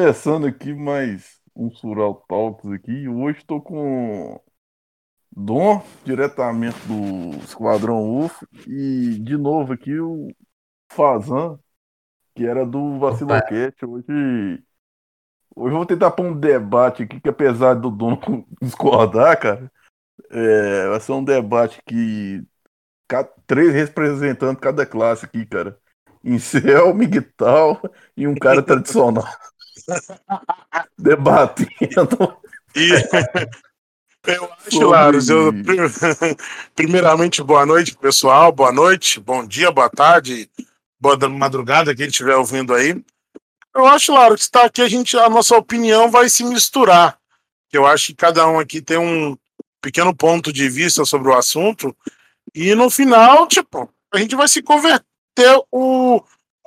Começando aqui mais um Sural Talks aqui. Hoje estou com Dom, diretamente do Esquadrão UF, e de novo aqui o Fazan, que era do Vaciloquete. Hoje, hoje vou tentar pôr um debate aqui, que apesar do Dom discordar, cara, é, vai ser um debate que três representantes cada classe aqui, cara. Incel, Miguel e um cara tradicional. Debatendo. E, eu acho. Laros, eu, primeiramente, boa noite, pessoal. Boa noite, bom dia, boa tarde, boa madrugada, quem estiver ouvindo aí. Eu acho, Laros, que está aqui, a, gente, a nossa opinião vai se misturar. Eu acho que cada um aqui tem um pequeno ponto de vista sobre o assunto. E no final, tipo, a gente vai se converter o,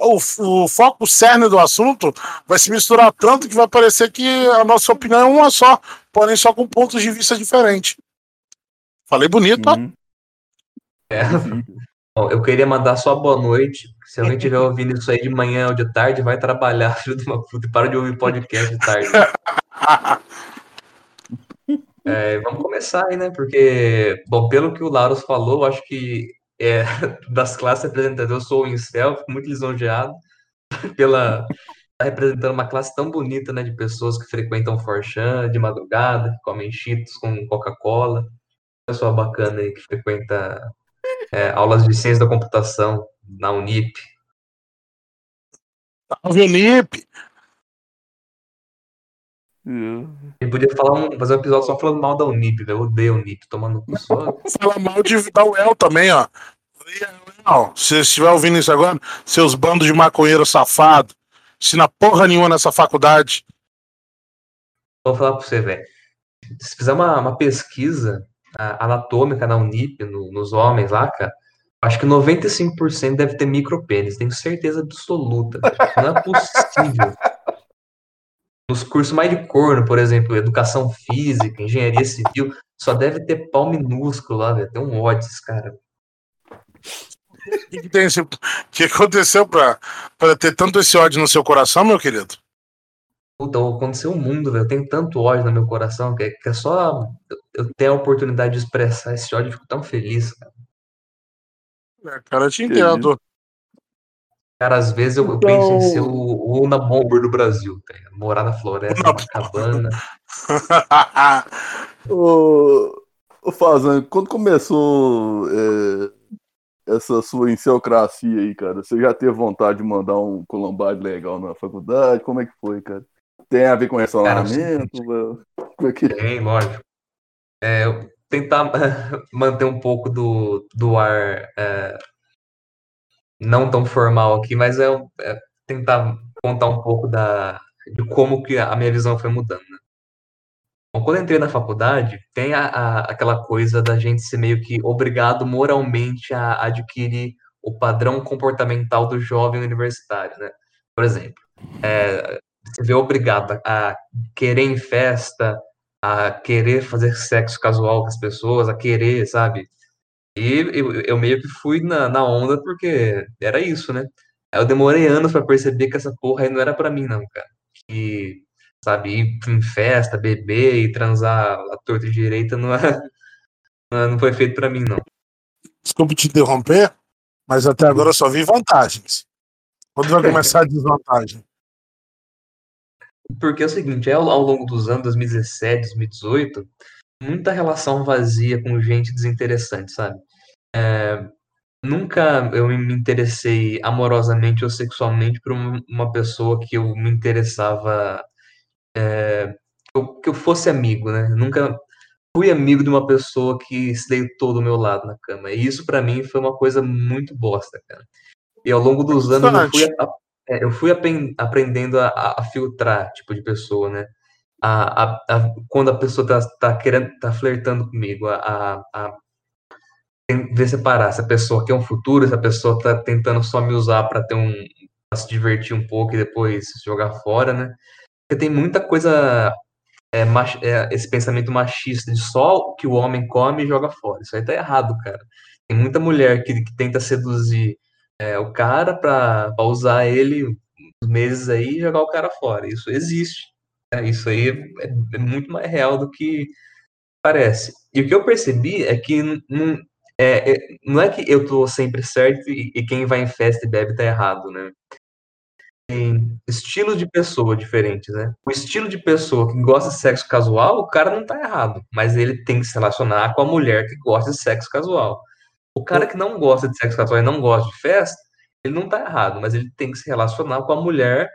o, o foco, o cerne do assunto vai se misturar tanto que vai parecer que a nossa opinião é uma só, porém só com pontos de vista diferentes. Falei bonito, uhum. ó. É. Eu queria mandar só boa noite. Se alguém estiver ouvindo isso aí de manhã ou de tarde, vai trabalhar, filho de uma puta, para de ouvir podcast de tarde. É, vamos começar aí, né? Porque, bom, pelo que o Laros falou, acho que é, das classes representadas, eu sou o Incel, fico muito lisonjeado pela tá representando uma classe tão bonita, né, de pessoas que frequentam Forchan de madrugada, que comem cheetos com Coca-Cola. Pessoal bacana aí que frequenta é, aulas de ciência da computação na Unip. Salve, Unip! Ele podia falar um, fazer um episódio só falando mal da Unip, velho. Eu odeio a Unip, tomando cu só. Fala mal de da UEL também, ó. Não, se você estiver ouvindo isso agora, seus bandos de maconheiro safado, ensina porra nenhuma nessa faculdade. Vou falar pra você, velho. Se fizer uma, uma pesquisa anatômica na Unip, no, nos homens lá, cara, acho que 95% deve ter micropênis, tenho certeza absoluta. Não é possível. Nos cursos mais de corno, por exemplo, educação física, engenharia civil, só deve ter pau minúsculo lá, velho. Tem um ódio esses caras. O que, que, tem esse... que aconteceu pra, pra ter tanto esse ódio no seu coração, meu querido? Puta, aconteceu o um mundo, velho. Eu tenho tanto ódio no meu coração que é, que é só eu ter a oportunidade de expressar esse ódio, eu fico tão feliz, cara. É, cara, eu te entendo. Cara, às vezes eu, então... penso em ser o, o Una Bomber do Brasil, tá? morar na floresta, na cabana. ô, ô Fazan, quando começou é, essa sua incelcracia aí, cara, você já teve vontade de mandar um colombade legal na faculdade? Como é que foi, cara? Tem a ver com relacionamento? Cara, é que... Tem, lógico. É, tentar manter um pouco do, do ar é, não tão formal aqui, mas é, é, tentar contar um pouco da, de como que a minha visão foi mudando. Né? Bom, quando entrei na faculdade, tem a, a, aquela coisa da gente ser meio que obrigado moralmente a adquirir o padrão comportamental do jovem universitário, né? Por exemplo, é, você vê obrigado a querer em festa, a querer fazer sexo casual com as pessoas, a querer, sabe? E eu, eu meio que fui na, na onda porque era isso, né? Eu demorei anos para perceber que essa porra aí não era para mim, não, cara. Que, sabe, ir em festa, beber e transar a torta direita não, é, não foi feito para mim, não. Desculpe te interromper, mas até agora eu só vi vantagens. Quando vai começar a desvantagem? Porque é o seguinte, é ao, ao longo dos anos 2017, 2018, muita relação vazia com gente desinteressante, sabe? É, nunca eu me interessei amorosamente ou sexualmente por uma pessoa que eu me interessava é, que eu fosse amigo, né? Nunca fui amigo de uma pessoa que se deitou do meu lado na cama. E isso para mim foi uma coisa muito bosta, cara. E ao longo dos anos eu fui, a, é, eu fui aprendendo a, a, filtrar tipo de pessoa, né? A, a, a, quando a pessoa tá, tá querendo, tá flertando comigo, a, a, ver separar essa pessoa quer um futuro, essa pessoa tá tentando só me usar para ter um pra se divertir um pouco e depois jogar fora, né? Porque tem muita coisa é, mach, é, esse pensamento machista de só que o homem come e joga fora. Isso aí tá errado, cara. Tem muita mulher que, que tenta seduzir é, o cara para usar ele meses aí e jogar o cara fora. Isso existe. Né? Isso aí é, é, muito mais real do que parece. E o que eu percebi é que não é, é, não é que eu tô sempre certo e, e quem vai em festa e bebe tá errado, né? Tem estilos de pessoa diferentes, né? O estilo de pessoa que gosta de sexo casual, o cara não tá errado, mas ele tem que se relacionar com a mulher que gosta de sexo casual. O cara que não gosta de sexo casual e não gosta de festa, ele não tá errado, mas ele tem que se relacionar com a mulher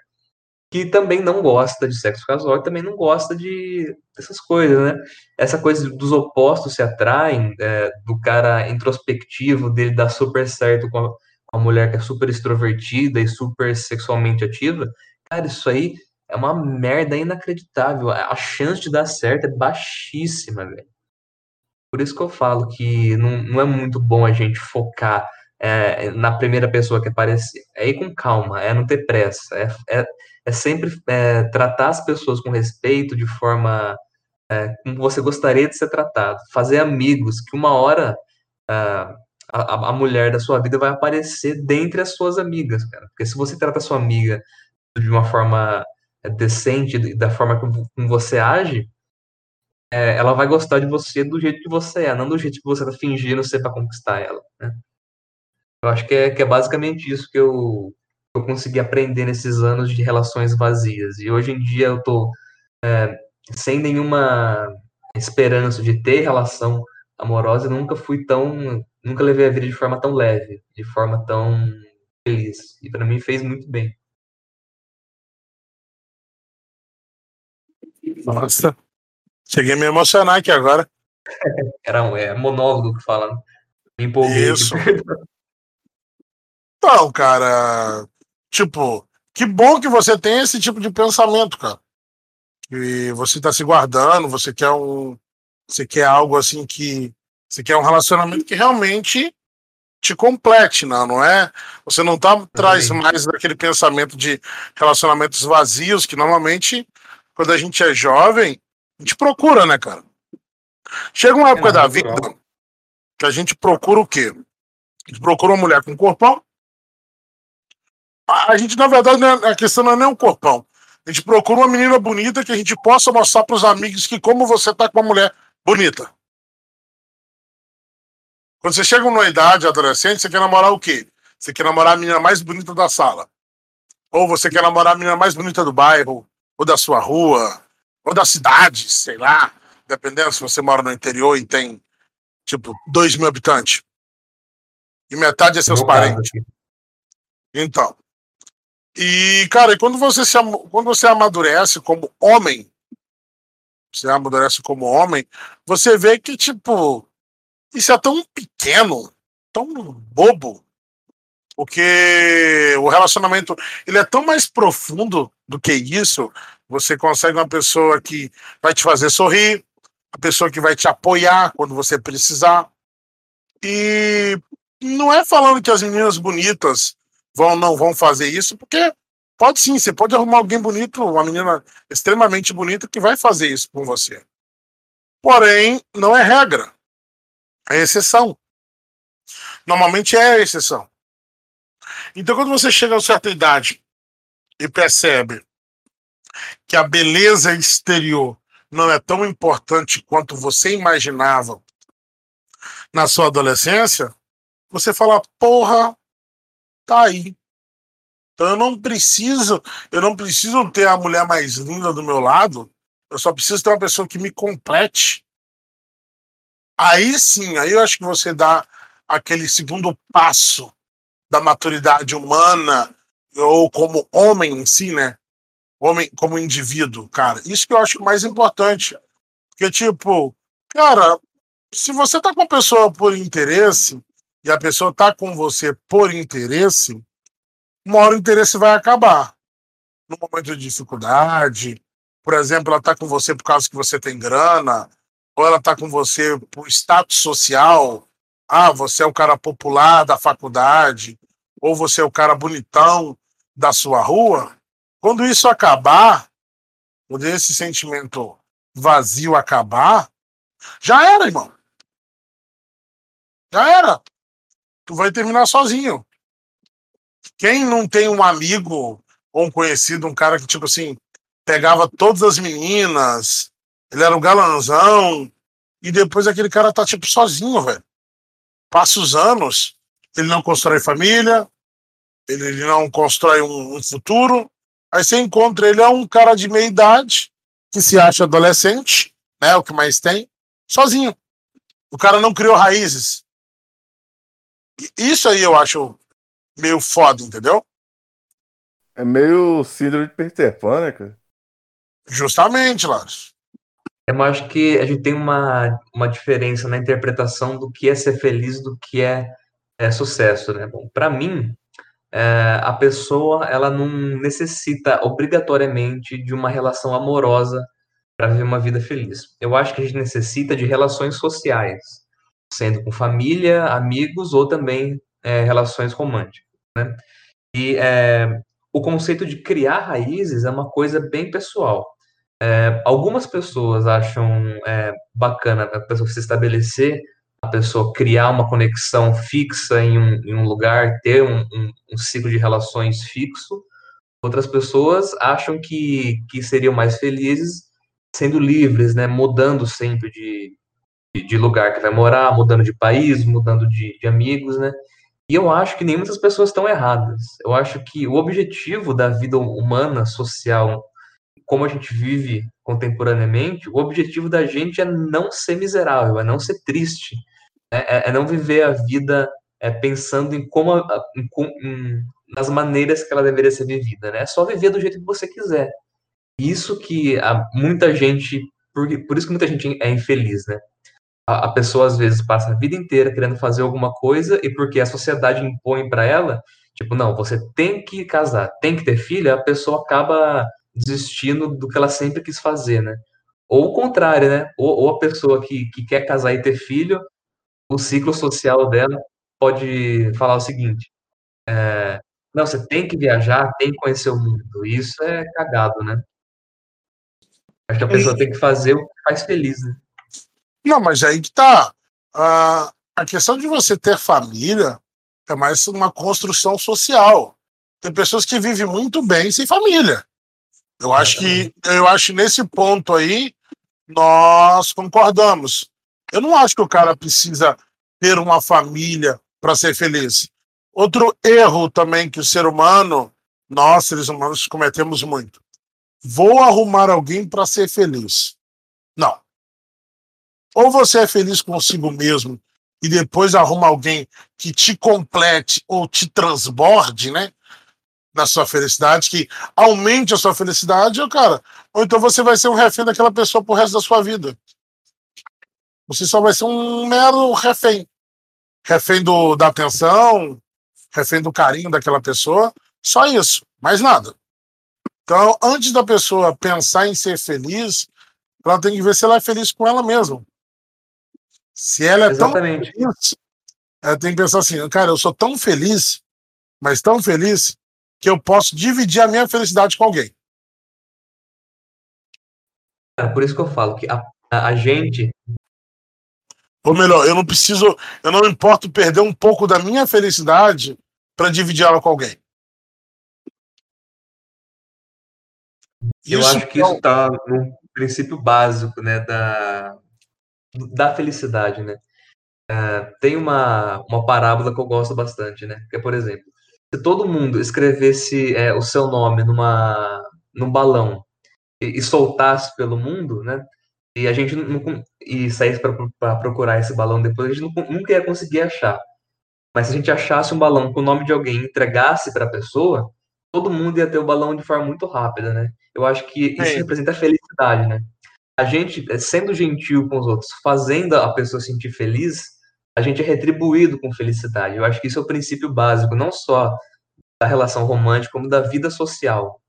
que também não gosta de sexo casual e também não gosta de dessas coisas, né? Essa coisa dos opostos se atraem, é, do cara introspectivo, dele dar super certo com a, com a, mulher que é super extrovertida e super sexualmente ativa. Cara, isso aí é uma merda inacreditável. A chance de dar certo é baixíssima, velho. Por isso que eu falo que não, não é muito bom a gente focar é, na primeira pessoa que aparecer. É ir com calma, é não ter pressa, é, é, é sempre é, tratar as pessoas com respeito, de forma é, como você gostaria de ser tratado. Fazer amigos, que uma hora a, a, a, mulher da sua vida vai aparecer dentre as suas amigas, cara. Porque se você trata a sua amiga de uma forma é, decente, da forma como você age, é, ela vai gostar de você do jeito que você é, não do jeito que você tá fingindo ser para conquistar ela, né? Eu acho que é, que é basicamente isso que eu, eu consegui aprender nesses anos de relações vazias. E hoje em dia eu tô é, sem nenhuma esperança de ter relação amorosa, eu nunca fui tão, nunca levei a vida de forma tão leve, de forma tão feliz. E para mim fez muito bem. Nossa, cheguei a me emocionar aqui agora. Era um é, monólogo que fala. Né? Me empolguei. Isso. Então, cara, tipo, que bom que você tem esse tipo de pensamento, cara. E você tá se guardando, você quer um. Você quer algo assim que. Você quer um relacionamento que realmente te complete, não, não é? Você não tá traz mais daquele pensamento de relacionamentos vazios que normalmente quando a gente é jovem, a gente procura, né, cara? Chega uma época é da vida que a gente procura o quê? A gente procura uma mulher com corpão, a gente, na verdade, é, a questão não é nem um corpão. A gente procura uma menina bonita que a gente possa mostrar para os amigos que como você tá com uma mulher bonita. Quando você chega numa idade adolescente, você quer namorar o quê? Você quer namorar a menina mais bonita da sala. Ou você quer namorar a menina mais bonita do bairro, ou da sua rua, ou da cidade, sei lá. Dependendo se você mora no interior e tem, tipo, dois mil habitantes. E metade é seus parentes. Então, e, cara, quando você, se, quando você amadurece como homem, você amadurece como homem, você vê que, tipo, isso é tão pequeno, tão bobo, porque o relacionamento ele é tão mais profundo do que isso. Você consegue uma pessoa que vai te fazer sorrir, a pessoa que vai te apoiar quando você precisar. E não é falando que as meninas bonitas vão não vão fazer isso, porque pode sim, você pode arrumar alguém bonito, uma menina extremamente bonita que vai fazer isso com você. Porém, não é regra. É exceção. Normalmente é exceção. Então, quando você chega a certa idade e percebe que a beleza exterior não é tão importante quanto você imaginava na sua adolescência, você fala, porra, tá aí. Então eu não preciso, eu não preciso ter a mulher mais linda do meu lado. Eu só preciso ter uma pessoa que me complete. Aí sim, aí eu acho que você dá aquele segundo passo da maturidade humana ou como homem em si, né? Homem como indivíduo, cara. Isso que eu acho mais importante. Porque, tipo, cara, se você tá com a pessoa por interesse, e a pessoa está com você por interesse, uma hora o interesse vai acabar. No momento de dificuldade, por exemplo, ela está com você por causa que você tem grana, ou ela está com você por status social. Ah, você é o cara popular da faculdade, ou você é o cara bonitão da sua rua. Quando isso acabar, quando esse sentimento vazio acabar, já era, irmão. Já era tu vai terminar sozinho. Quem não tem um amigo ou um conhecido, um cara que, tipo assim, pegava todas as meninas, ele era um galanzão, e depois aquele cara tá, tipo, sozinho, velho. Passa os anos, ele não constrói família, ele, não constrói um, um futuro. Aí você encontra ele, é um cara de meia idade, que se acha adolescente, né? O que mais tem, sozinho. O cara não criou raízes. Isso aí eu acho meio foda, entendeu? É meio síndrome de Peter Pan, né, cara? Justamente, Lars. Eu acho que a gente tem uma, uma diferença na interpretação do que é ser feliz do que é, é sucesso, né? Bom, para mim, é, a pessoa ela não necessita obrigatoriamente de uma relação amorosa para viver uma vida feliz. Eu acho que a gente necessita de relações sociais, sendo com família, amigos ou também é, relações românticas, né? E é, o conceito de criar raízes é uma coisa bem pessoal. É, algumas pessoas acham é, bacana a pessoa se estabelecer, a pessoa criar uma conexão fixa em um, em um lugar, ter um, um, um, ciclo de relações fixo. Outras pessoas acham que, que seriam mais felizes sendo livres, né, mudando sempre de, de, lugar que vai morar, mudando de país, mudando de, de amigos, né. E eu acho que nenhuma dessas pessoas estão erradas. Eu acho que o objetivo da vida humana, social, como a gente vive contemporaneamente, o objetivo da gente é não ser miserável, é não ser triste, é, é, é não viver a vida é, pensando em como, em, em, nas maneiras que ela deveria ser vivida, né? É só viver do jeito que você quiser. Isso que a, muita gente, por, por isso que muita gente é infeliz, né? A, a pessoa às vezes passa a vida inteira querendo fazer alguma coisa e porque a sociedade impõe para ela, tipo, não, você tem que casar, tem que ter filho, a pessoa acaba desistindo do que ela sempre quis fazer, né? Ou o contrário, né? Ou, ou a pessoa que, que quer casar e ter filho, o ciclo social dela pode falar o seguinte: é, não, você tem que viajar, tem que conhecer o mundo. Isso é cagado, né? Acho que a pessoa tem que fazer o que faz feliz, né? Não, mas aí que tá. Uh, a questão de você ter família é mais uma construção social. Tem pessoas que vivem muito bem sem família. Eu acho que eu acho nesse ponto aí nós concordamos. Eu não acho que o cara precisa ter uma família para ser feliz. Outro erro também que o ser humano, nós seres humanos cometemos muito. Vou arrumar alguém para ser feliz. Não. Ou você é feliz consigo mesmo e depois arruma alguém que te complete ou te transborde, né? na sua felicidade, que aumente a sua felicidade, cara. Ou então você vai ser um refém daquela pessoa pro resto da sua vida. Você só vai ser um mero refém. Refém do, da atenção, refém do carinho daquela pessoa. Só isso, mais nada. Então, antes da pessoa pensar em ser feliz, ela tem que ver se ela é feliz com ela mesma. Se ela é Exatamente. tão feliz, ela tem que pensar assim, cara, eu sou tão feliz, mas tão feliz, que eu posso dividir a minha felicidade com alguém. É por isso que eu falo que a, a gente. Ou melhor, eu não preciso, eu não importo perder um pouco da minha felicidade para dividir ela com alguém. Eu isso acho que isso está no princípio básico, né, da, da felicidade, né. É, tem uma, uma parábola que eu gosto bastante, né, que é, por exemplo, se todo mundo escrevesse é, o seu nome numa, num balão e, e, soltasse pelo mundo, né? E a gente não, e saísse para procurar esse balão depois, a gente não, nunca ia conseguir achar. Mas se a gente achasse um balão com o nome de alguém e entregasse para a pessoa, todo mundo ia ter o balão de forma muito rápida, né? Eu acho que isso é. representa a felicidade, né? A gente, sendo gentil com os outros, fazendo a pessoa sentir feliz, a gente é retribuído com felicidade. Eu acho que isso é o princípio básico, não só da relação romântica, como da vida social.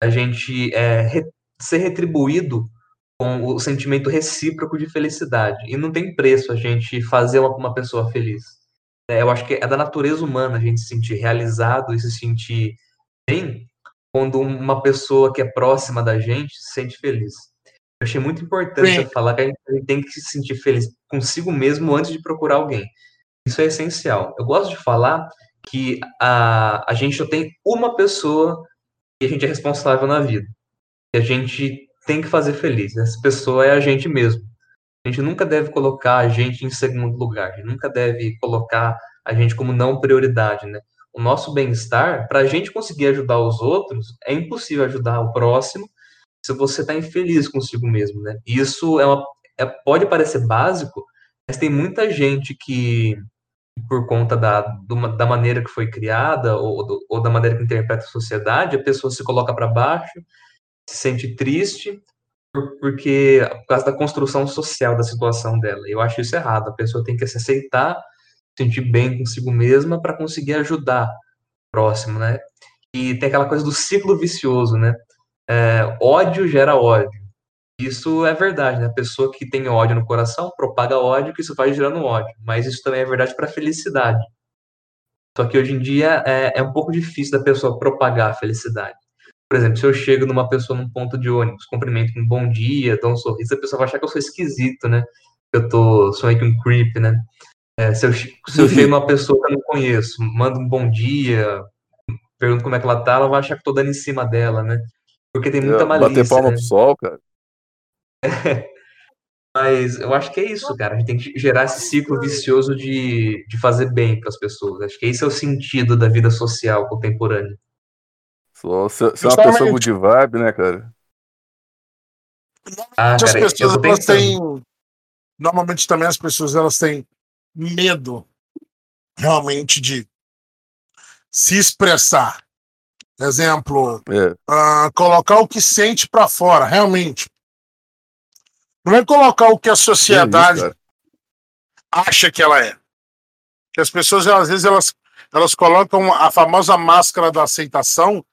A gente é re ser retribuído com o sentimento recíproco de felicidade. E não tem preço a gente fazer uma, uma pessoa feliz. É, eu acho que é da natureza humana a gente se sentir realizado e se sentir bem quando uma pessoa que é próxima da gente se sente feliz. Eu achei muito importante falar que a gente, tem que se sentir feliz consigo mesmo antes de procurar alguém. Isso é essencial. Eu gosto de falar que a, a gente só tem uma pessoa e a gente é responsável na vida. E a gente tem que fazer feliz. Essa pessoa é a gente mesmo. A gente nunca deve colocar a gente em segundo lugar. A gente nunca deve colocar a gente como não prioridade, né? O nosso bem-estar, para a gente conseguir ajudar os outros, é impossível ajudar o próximo se você está infeliz consigo mesmo, né? Isso é uma, é, pode parecer básico, mas tem muita gente que, por conta da, da maneira que foi criada ou, ou da maneira que interpreta a sociedade, a pessoa se coloca para baixo, se sente triste porque por causa da construção social da situação dela. Eu acho isso errado. A pessoa tem que se aceitar, sentir bem consigo mesma para conseguir ajudar o próximo, né? E tem aquela coisa do ciclo vicioso, né? É, ódio gera ódio. Isso é verdade, né? A pessoa que tem ódio no coração propaga ódio, que isso vai gerando ódio. Mas isso também é verdade para a felicidade. Só que hoje em dia é, é um pouco difícil da pessoa propagar a felicidade. Por exemplo, se eu chego numa pessoa num ponto de ônibus, cumprimento com um bom dia, dou um sorriso, a pessoa vai achar que eu sou esquisito, né? Que eu tô, sou meio que um creep, né? É, se eu, se eu chego numa pessoa que eu não conheço, mando um bom dia, pergunto como é que ela tá, ela vai achar que eu tô dando em cima dela, né? Porque tem muita malícia. Bater palma né? pro sol, cara. Mas eu acho que é isso, cara. A gente tem que gerar esse ciclo vicioso de, de fazer bem para as pessoas. Acho que esse é o sentido da vida social contemporânea. Só ser, ser uma pessoa good vibe, né, cara? Ah, as cara, pessoas elas têm. Normalmente também as pessoas elas têm medo realmente de se expressar. Exemplo, é. uh, colocar o que sente para fora, realmente. Não é colocar o que a sociedade é isso, acha que ela é. Que as pessoas, às vezes, elas, elas colocam a famosa máscara da aceitação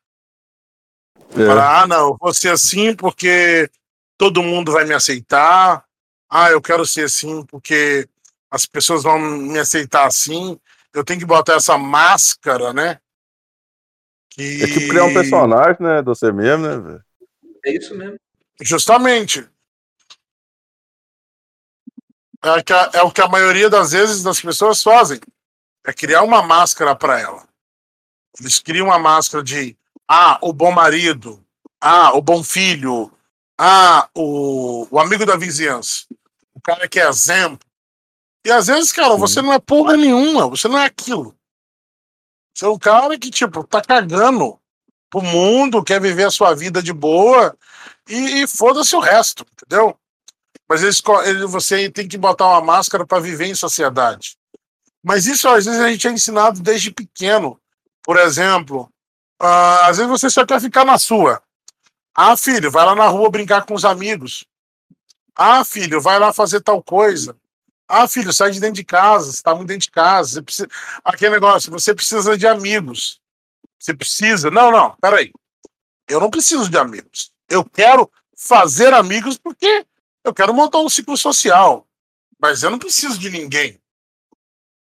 é. Para, ah, não, vou ser assim porque todo mundo vai me aceitar. Ah, eu quero ser assim porque as pessoas vão me aceitar assim. Eu tenho que botar essa máscara, né? Que... É tipo criar um personagem, né? De você mesmo, né? É isso mesmo. Justamente. É, que a, é o que a maioria das vezes das pessoas fazem. É criar uma máscara para ela. Eles criam uma máscara de ah, o bom marido. Ah, o bom filho. Ah, o, o amigo da vizinhança. O cara que é exemplo. E às vezes, cara, você não é porra nenhuma, você não é aquilo. Você é um cara que, tipo, tá cagando pro mundo, quer viver a sua vida de boa e, e foda-se o resto, entendeu? Mas eles, ele, você tem que botar uma máscara para viver em sociedade. Mas isso às vezes a gente é ensinado desde pequeno. Por exemplo, Uh, às vezes você só quer ficar na sua. Ah, filho, vai lá na rua brincar com os amigos. Ah, filho, vai lá fazer tal coisa. Ah, filho, sai de dentro de casa, você está muito dentro de casa. Você precisa... Aquele negócio, você precisa de amigos. Você precisa. Não, não, peraí. Eu não preciso de amigos. Eu quero fazer amigos porque eu quero montar um ciclo social. Mas eu não preciso de ninguém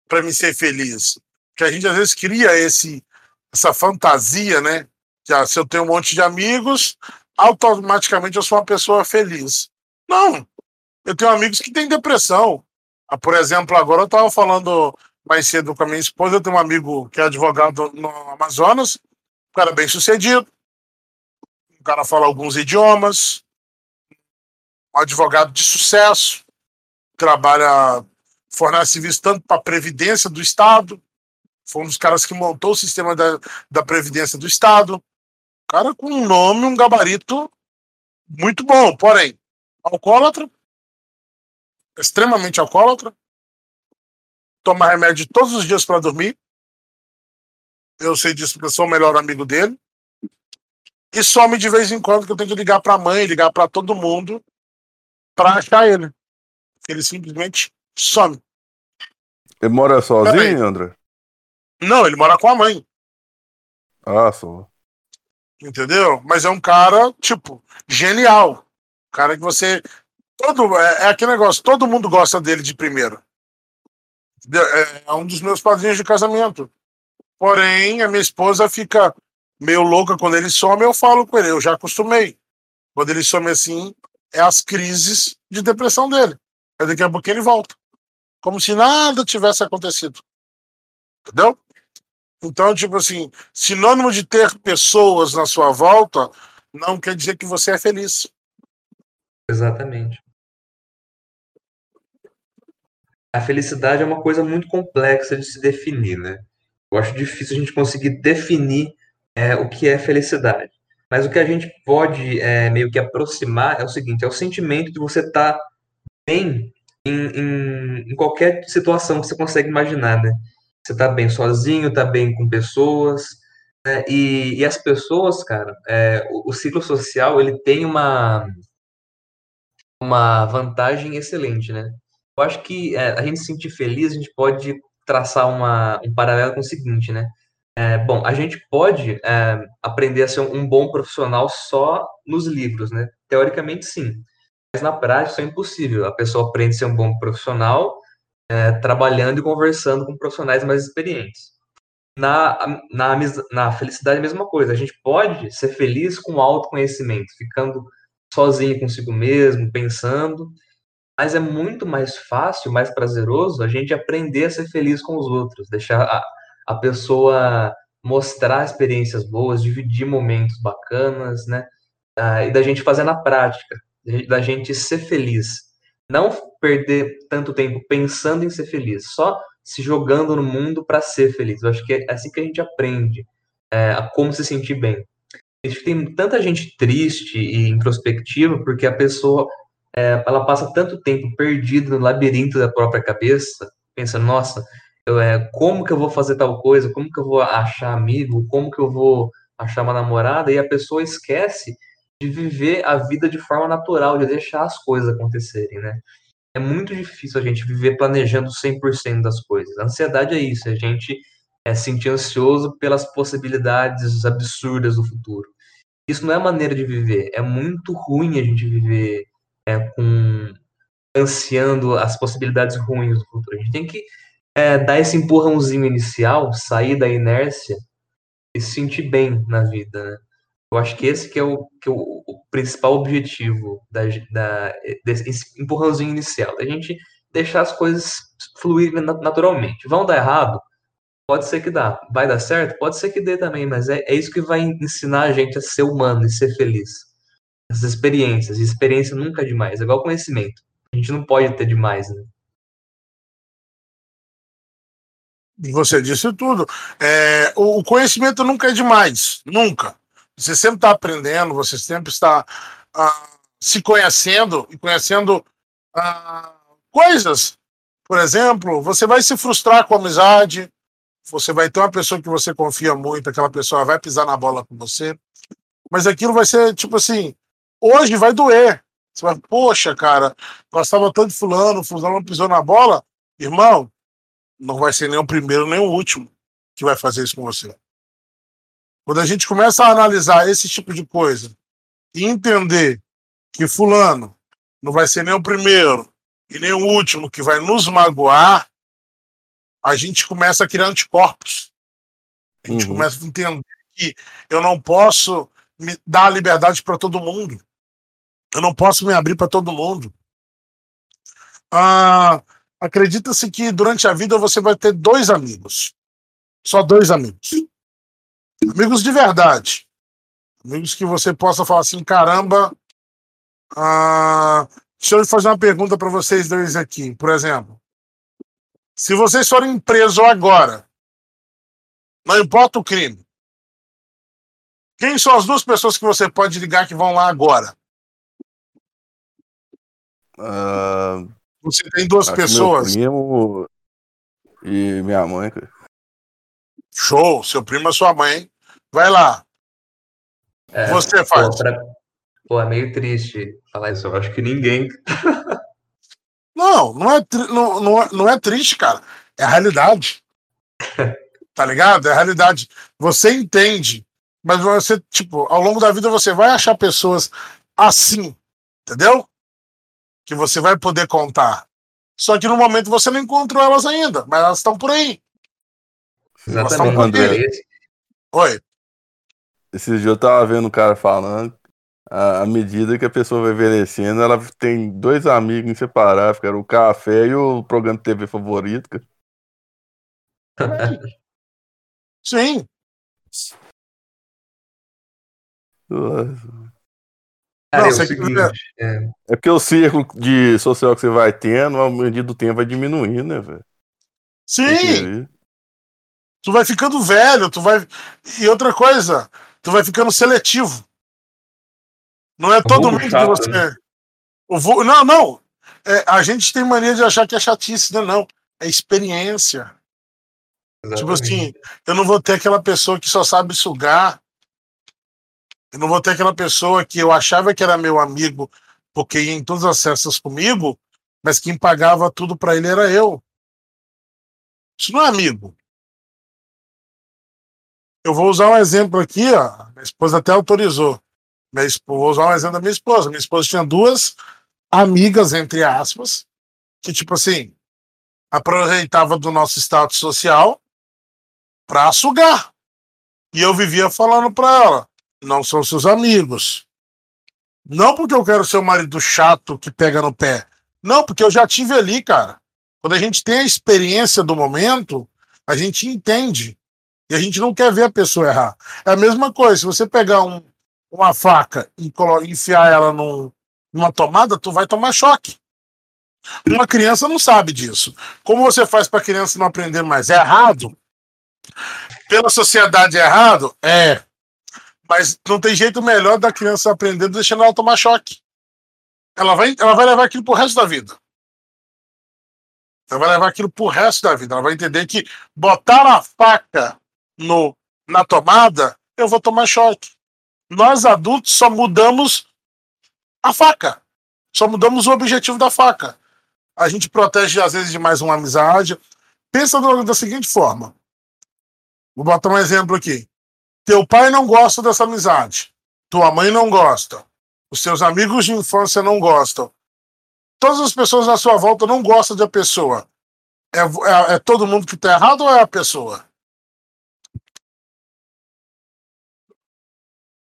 para me ser feliz. Porque a gente às vezes cria esse essa fantasia, né? Que se eu tenho um monte de amigos, automaticamente eu sou uma pessoa feliz. Não. Eu tenho amigos que têm depressão. Ah, por exemplo, agora eu estava falando mais cedo com a minha esposa, eu tenho um amigo que é advogado no Amazonas, um cara bem sucedido, um cara fala alguns idiomas, um advogado de sucesso, trabalha, fornece serviço tanto para a Previdência do Estado, foi um dos caras que montou o sistema da, da Previdência do Estado. Cara com um nome, um gabarito muito bom, porém, alcoólatra, extremamente alcoólatra, toma remédio todos os dias para dormir. Eu sei disso porque eu sou o melhor amigo dele. E some de vez em quando que eu tenho que ligar para a mãe, ligar para todo mundo para achar ele. Ele simplesmente some. Ele mora sozinho, André? Não, ele mora com a mãe. Ah, só. Entendeu? Mas é um cara, tipo, genial. Cara que você. Todo, é, é aquele negócio, todo mundo gosta dele de primeiro. É, é um dos meus padrinhos de casamento. Porém, a minha esposa fica meio louca quando ele some, eu falo com ele, eu já acostumei. Quando ele some assim, é as crises de depressão dele. Aí daqui a pouco ele volta. Como se nada tivesse acontecido. Entendeu? Então, tipo assim, sinônimo de ter pessoas na sua volta não quer dizer que você é feliz. Exatamente. A felicidade é uma coisa muito complexa de se definir, né? Eu acho difícil a gente conseguir definir é, o que é felicidade. Mas o que a gente pode é, meio que aproximar é o seguinte: é o sentimento de você estar tá bem em, em, em, qualquer situação que você consegue imaginar, né? Você tá bem sozinho, tá bem com pessoas, né? E, e as pessoas, cara, é, o, o, ciclo social, ele tem uma, uma vantagem excelente, né? Eu acho que é, a gente se sentir feliz, a gente pode traçar uma, um paralelo com o seguinte, né? É, bom, a gente pode é, aprender a ser um, bom profissional só nos livros, né? Teoricamente, sim. Mas na prática, isso é impossível. A pessoa aprende a ser um bom profissional é, trabalhando e conversando com profissionais mais experientes. Na, na, na felicidade, a mesma coisa. A gente pode ser feliz com autoconhecimento, ficando sozinho consigo mesmo, pensando, mas é muito mais fácil, mais prazeroso a gente aprender a ser feliz com os outros, deixar a, a pessoa mostrar experiências boas, dividir momentos bacanas, né? Ah, e da gente fazer na prática, da gente ser feliz. Não perder tanto tempo pensando em ser feliz, só se jogando no mundo para ser feliz. Eu acho que é assim que a gente aprende é, a como se sentir bem. Tem tanta gente triste e introspectiva porque a pessoa é, ela passa tanto tempo perdida no labirinto da própria cabeça, pensando, nossa, eu, é, como que eu vou fazer tal coisa, como que eu vou achar amigo, como que eu vou achar uma namorada, e a pessoa esquece de viver a vida de forma natural, de deixar as coisas acontecerem, né? É muito difícil a gente viver planejando 100% das coisas. A ansiedade é isso, a gente é sentir ansioso pelas possibilidades absurdas do futuro. Isso não é maneira de viver, é muito ruim a gente viver é, com ansiando as possibilidades ruins do futuro. A gente tem que é, dar esse empurrãozinho inicial, sair da inércia e se sentir bem na vida, né? Eu acho que esse que é o, que é o, o principal objetivo da, da, desse empurrãozinho inicial, da gente deixar as coisas fluírem naturalmente. Vão dar errado? Pode ser que dá. Vai dar certo? Pode ser que dê também, mas é, é isso que vai ensinar a gente a ser humano e ser feliz. Essas experiências. E experiência nunca é demais. É igual conhecimento. A gente não pode ter demais, né? Você disse tudo. É, o conhecimento nunca é demais. Nunca. Você sempre está aprendendo, você sempre está ah, se conhecendo e conhecendo ah, coisas. Por exemplo, você vai se frustrar com a amizade, você vai ter uma pessoa que você confia muito, aquela pessoa vai pisar na bola com você, mas aquilo vai ser tipo assim: hoje vai doer. Você vai, poxa, cara, gostava tanto de Fulano, Fulano pisou na bola. Irmão, não vai ser nem o primeiro nem o último que vai fazer isso com você. Quando a gente começa a analisar esse tipo de coisa e entender que fulano não vai ser nem o primeiro e nem o último que vai nos magoar, a gente começa a criar anticorpos. A gente uhum. começa a entender que eu não posso me dar liberdade para todo mundo. Eu não posso me abrir para todo mundo. Ah, Acredita-se que durante a vida você vai ter dois amigos. Só dois amigos. Amigos de verdade. Amigos que você possa falar assim, caramba. Ah, deixa eu fazer uma pergunta para vocês dois aqui, por exemplo. Se vocês forem presos agora, não importa o crime, quem são as duas pessoas que você pode ligar que vão lá agora? Uh, você tem duas pessoas. Meu primo e minha mãe. Show, seu primo é sua mãe. Vai lá. É, Você faz. Pô, pra... pô, é meio triste falar isso. Eu acho que ninguém. não, não é, tri... não, não, é, não é triste, cara. É a realidade. tá ligado? É a realidade. Você entende, mas você, tipo, ao longo da vida você vai achar pessoas assim, entendeu? Que você vai poder contar. Só que no momento você não encontrou elas ainda, mas elas estão por aí. Exatamente. André. Oi. Esses dias eu tava vendo o cara falando, à medida que a pessoa vai envelhecendo, ela tem dois amigos inseparáveis, que era o café e o programa de TV favorito. Cara. Sim. Cara, Não, é o você- seguinte, é, É porque o círculo de social que você vai tendo, ao medida do tempo vai diminuindo, né, velho? Sim. Tu vai ficando velho, tu vai. E outra coisa, tu vai ficando seletivo. Não é todo vulgo mundo que chato, você. né? Vu- Não, não. É, a gente tem mania de achar que é chatice, não, não. É experiência. Tipo exatamente. assim, eu não vou ter aquela pessoa que só sabe sugar. Eu não vou ter aquela pessoa que eu achava que era meu amigo porque ia em todas as festas comigo, mas quem pagava tudo pra ele era eu. Isso não é amigo. Eu vou usar um exemplo aqui, ó. Minha esposa até autorizou. Minha esposa, vou usar um exemplo da minha esposa. Minha esposa tinha duas amigas, entre aspas, que, tipo assim, aproveitava do nosso status social pra sugar. E eu vivia falando pra ela: não são seus amigos. Não porque eu quero ser o marido chato que pega no pé. Não, porque eu já tive ali, cara. Quando a gente tem a experiência do momento, a gente entende. E a gente não quer ver a pessoa errar. É a mesma coisa, se você pegar um- uma faca e enfiar ela num- numa tomada, tu vai tomar choque. Uma criança não sabe disso. Como você faz para a criança não aprender mais? É errado? Pela sociedade é errado? É. Mas não tem jeito melhor da criança aprender deixando ela tomar choque. Ela vai, ela vai levar aquilo pro resto da vida. Ela vai levar aquilo pro resto da vida. Ela vai entender que botar a faca no, na tomada, eu vou tomar choque. Nós adultos só mudamos a faca. Só mudamos o objetivo da faca. A gente protege, às vezes, demais uma amizade. Pensa da seguinte forma. Vou botar um exemplo aqui. Teu pai não gosta dessa amizade. Tua mãe não gosta. Os seus amigos de infância não gostam. Todas as pessoas à sua volta não gostam da pessoa. É, é, é todo mundo que está errado ou é a pessoa?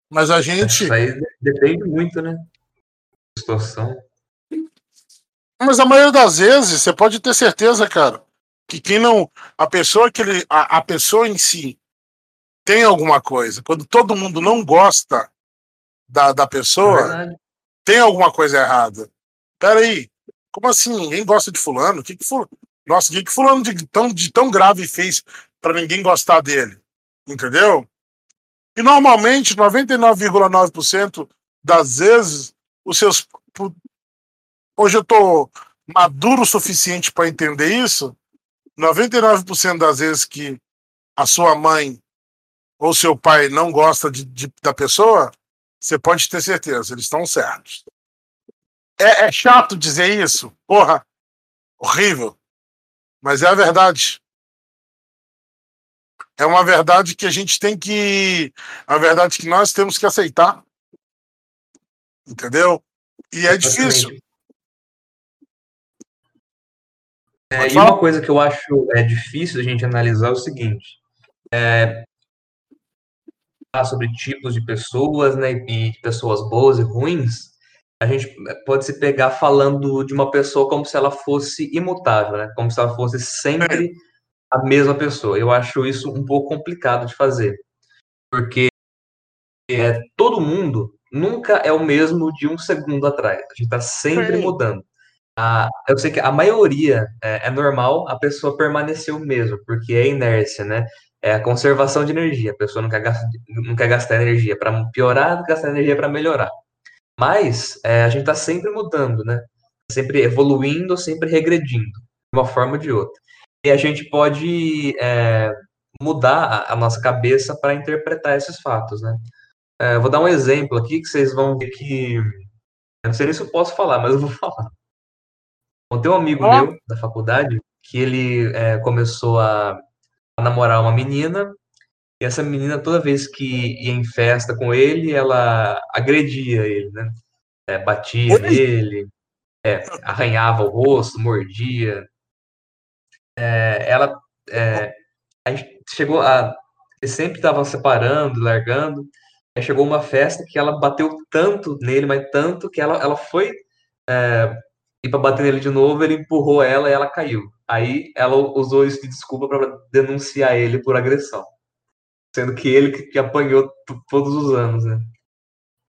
Mas a gente. Isso aí depende muito, né? Da situação. Mas a maioria das vezes, você pode ter certeza, cara, que quem não. A pessoa que ele. A, a pessoa em si tem alguma coisa. Quando todo mundo não gosta da, da É pessoa, verdade. tem alguma coisa errada. Peraí, como assim? Ninguém gosta de fulano? Que que fulano... Nossa, o que que fulano de tão, de tão grave fez para ninguém gostar dele? Entendeu? E normalmente, 99,9% das vezes, os seus. Hoje eu tô maduro o suficiente para entender isso. 99% das vezes que a sua mãe ou seu pai não gosta de, de- da pessoa, você pode ter certeza, eles estão certos. É, é chato dizer isso, porra, horrível, mas é a verdade. É uma verdade que a gente tem que. A verdade que nós temos que aceitar. Entendeu? E é difícil. É, e uma coisa que eu acho é difícil a gente analisar é o seguinte: é, sobre tipos de pessoas, né, e pessoas boas e ruins, a gente pode se pegar falando de uma pessoa como se ela fosse imutável, né, como se ela fosse sempre a mesma pessoa. Eu acho isso um pouco complicado de fazer, porque é, todo mundo nunca é o mesmo de um segundo atrás. A gente está sempre mudando. A, eu sei que a maioria é, é normal a pessoa permanecer o mesmo, porque é inércia, né? É a conservação de energia. A pessoa não quer gastar, não quer gastar energia para piorar, gastar energia para melhorar. Mas é, a gente está sempre mudando, né? Sempre evoluindo, sempre regredindo, de uma forma ou de outra. E a gente pode é, mudar a, nossa cabeça para interpretar esses fatos, né? É, vou dar um exemplo aqui que vocês vão ver que. Eu não sei nem se eu posso falar, mas eu vou falar. Bom, tem um amigo meu da faculdade que ele é, começou a namorar uma menina, e essa menina, toda vez que ia em festa com ele, ela agredia ele, né? É, batia Oi? nele, é, arranhava o rosto, mordia. É, ela é, a gente chegou a. Ele sempre estava separando, largando. Aí chegou uma festa que ela bateu tanto nele, mas tanto que ela, ela foi ir para bater nele de novo, ele empurrou ela e ela caiu. Aí ela usou isso de desculpa para denunciar ele por agressão. sendo que ele que, que apanhou todos os anos, né?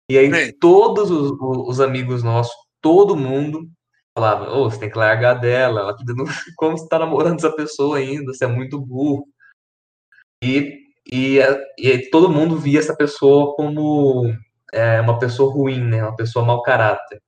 E aí todos os, os, amigos nossos, todo mundo falava, ô, oh, você tem que largar dela, ela tá dando... como você tá namorando essa pessoa ainda, você é muito burro. E, e, e todo mundo via essa pessoa como é, uma pessoa ruim, né? Uma pessoa mau caráter.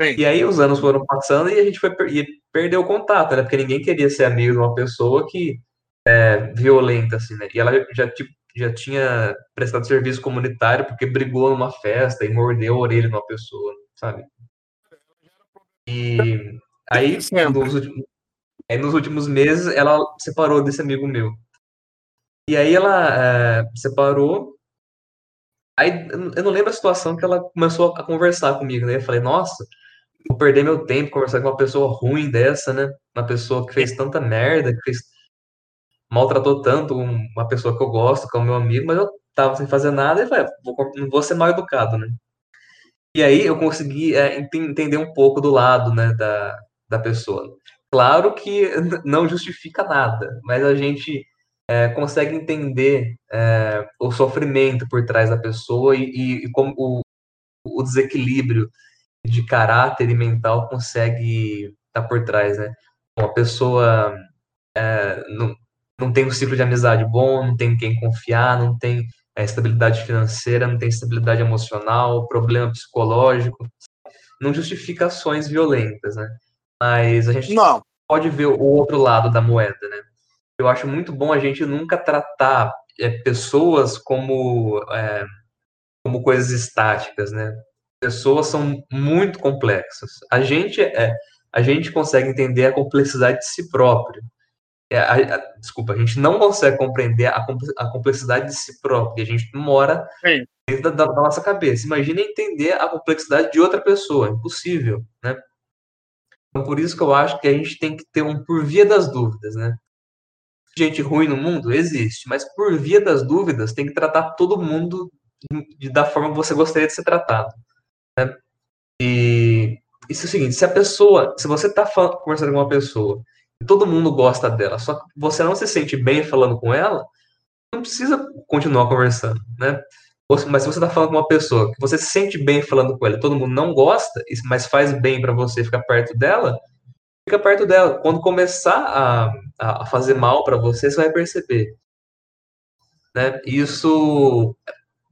Sim. E aí os anos foram passando e a gente foi e perdeu o contato, né? Porque ninguém queria ser amigo de uma pessoa que é violenta, assim, né? E ela já, tipo, já tinha prestado serviço comunitário porque brigou numa festa e mordeu a orelha de uma pessoa, sabe? E aí, nos últimos, aí nos últimos meses, ela separou desse amigo meu. E aí ela é, separou Aí eu não lembro a situação que ela começou a conversar comigo, né? Eu falei, nossa, vou perder meu tempo conversando com uma pessoa ruim dessa, né? Uma pessoa que fez tanta merda, que fez... maltratou tanto uma pessoa que eu gosto, que é o meu amigo, mas eu tava sem fazer nada e falei, vou, não vou ser mal educado, né? E aí eu consegui é, entender um pouco do lado, né, da, da pessoa. Claro que não justifica nada, mas a gente é, consegue entender é, o sofrimento por trás da pessoa e, e, e como o, o, desequilíbrio de caráter e mental consegue estar tá por trás, né? Uma pessoa é, não, não tem um ciclo de amizade bom, não tem quem confiar, não tem é, estabilidade financeira, não tem estabilidade emocional, problema psicológico, não justifica ações violentas, né? Mas a gente não. pode ver o outro lado da moeda, né? eu acho muito bom a gente nunca tratar é, pessoas como, é, como coisas estáticas, né? Pessoas são muito complexas. A gente é, a gente consegue entender a complexidade de si próprio. É, a, a, desculpa, a gente não consegue compreender a, a complexidade de si próprio. A gente mora Sim. dentro da, da, nossa cabeça. Imagina entender a complexidade de outra pessoa. Impossível, né? Então, por isso que eu acho que a gente tem que ter um por via das dúvidas, né? gente ruim no mundo? Existe, mas por via das dúvidas, tem que tratar todo mundo da forma que você gostaria de ser tratado. Né? E isso é o seguinte: se a pessoa, se você está conversando com uma pessoa e todo mundo gosta dela, só que você não se sente bem falando com ela, não precisa continuar conversando, né? Mas se você está falando com uma pessoa que você se sente bem falando com ela, todo mundo não gosta, mas faz bem para você ficar perto dela, fica perto dela. Quando começar a, a fazer mal para você, você vai perceber. Né? Isso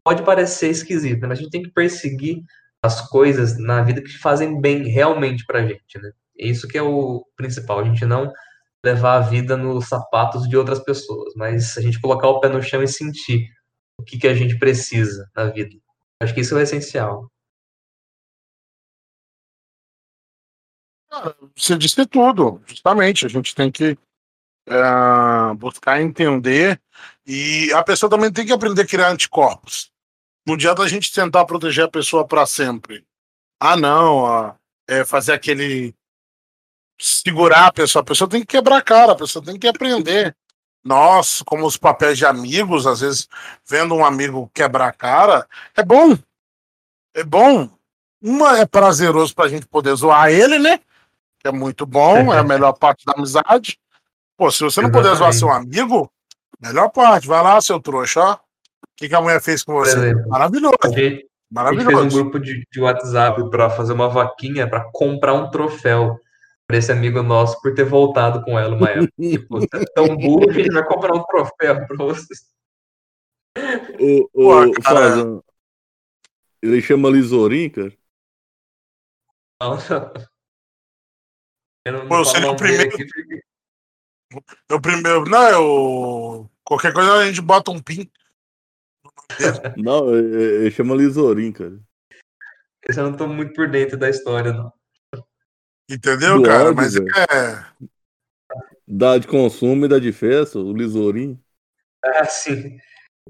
pode parecer esquisito, né? mas a gente tem que perseguir as coisas na vida que fazem bem realmente para a gente. Né? Isso que é o principal, a gente não levar a vida nos sapatos de outras pessoas, mas a gente colocar o pé no chão e sentir o que, que a gente precisa na vida. Acho que isso é essencial. Você disse tudo, justamente. A gente tem que é, buscar entender e a pessoa também tem que aprender a criar anticorpos. Não adianta a gente tentar proteger a pessoa para sempre. Ah, não, é fazer aquele. segurar a pessoa. A pessoa tem que quebrar a cara, a pessoa tem que aprender. Nós, como os papéis de amigos, às vezes, vendo um amigo quebrar a cara, é bom. É bom. Uma é prazeroso pra gente poder zoar ele, né? que é muito bom, é a melhor parte da amizade. Pô, se você não puder zoar seu amigo, melhor parte, vai lá, seu trouxa, ó. O que, que a mulher fez com você? Exemplo, Maravilhoso. A gente, Maravilhoso. A gente fez um grupo de, de WhatsApp para fazer uma vaquinha para comprar um troféu para esse amigo nosso por ter voltado com ela uma época. tipo, tá tão burro que a gente vai comprar um troféu para vocês. O, o, Pô, cara... Ele chama Lisorim, cara? Não. Eu não, Pô, eu seria o primeiro. O primeiro. Não, eu. Qualquer coisa a gente bota um pin. Não, ele chama Lisorim, cara. Esse eu não tô muito por dentro da história, não. Entendeu, Do cara? Ódio, Mas véio. é. Dá de consumo e dá de festa, o Lisorim. Ah, sim.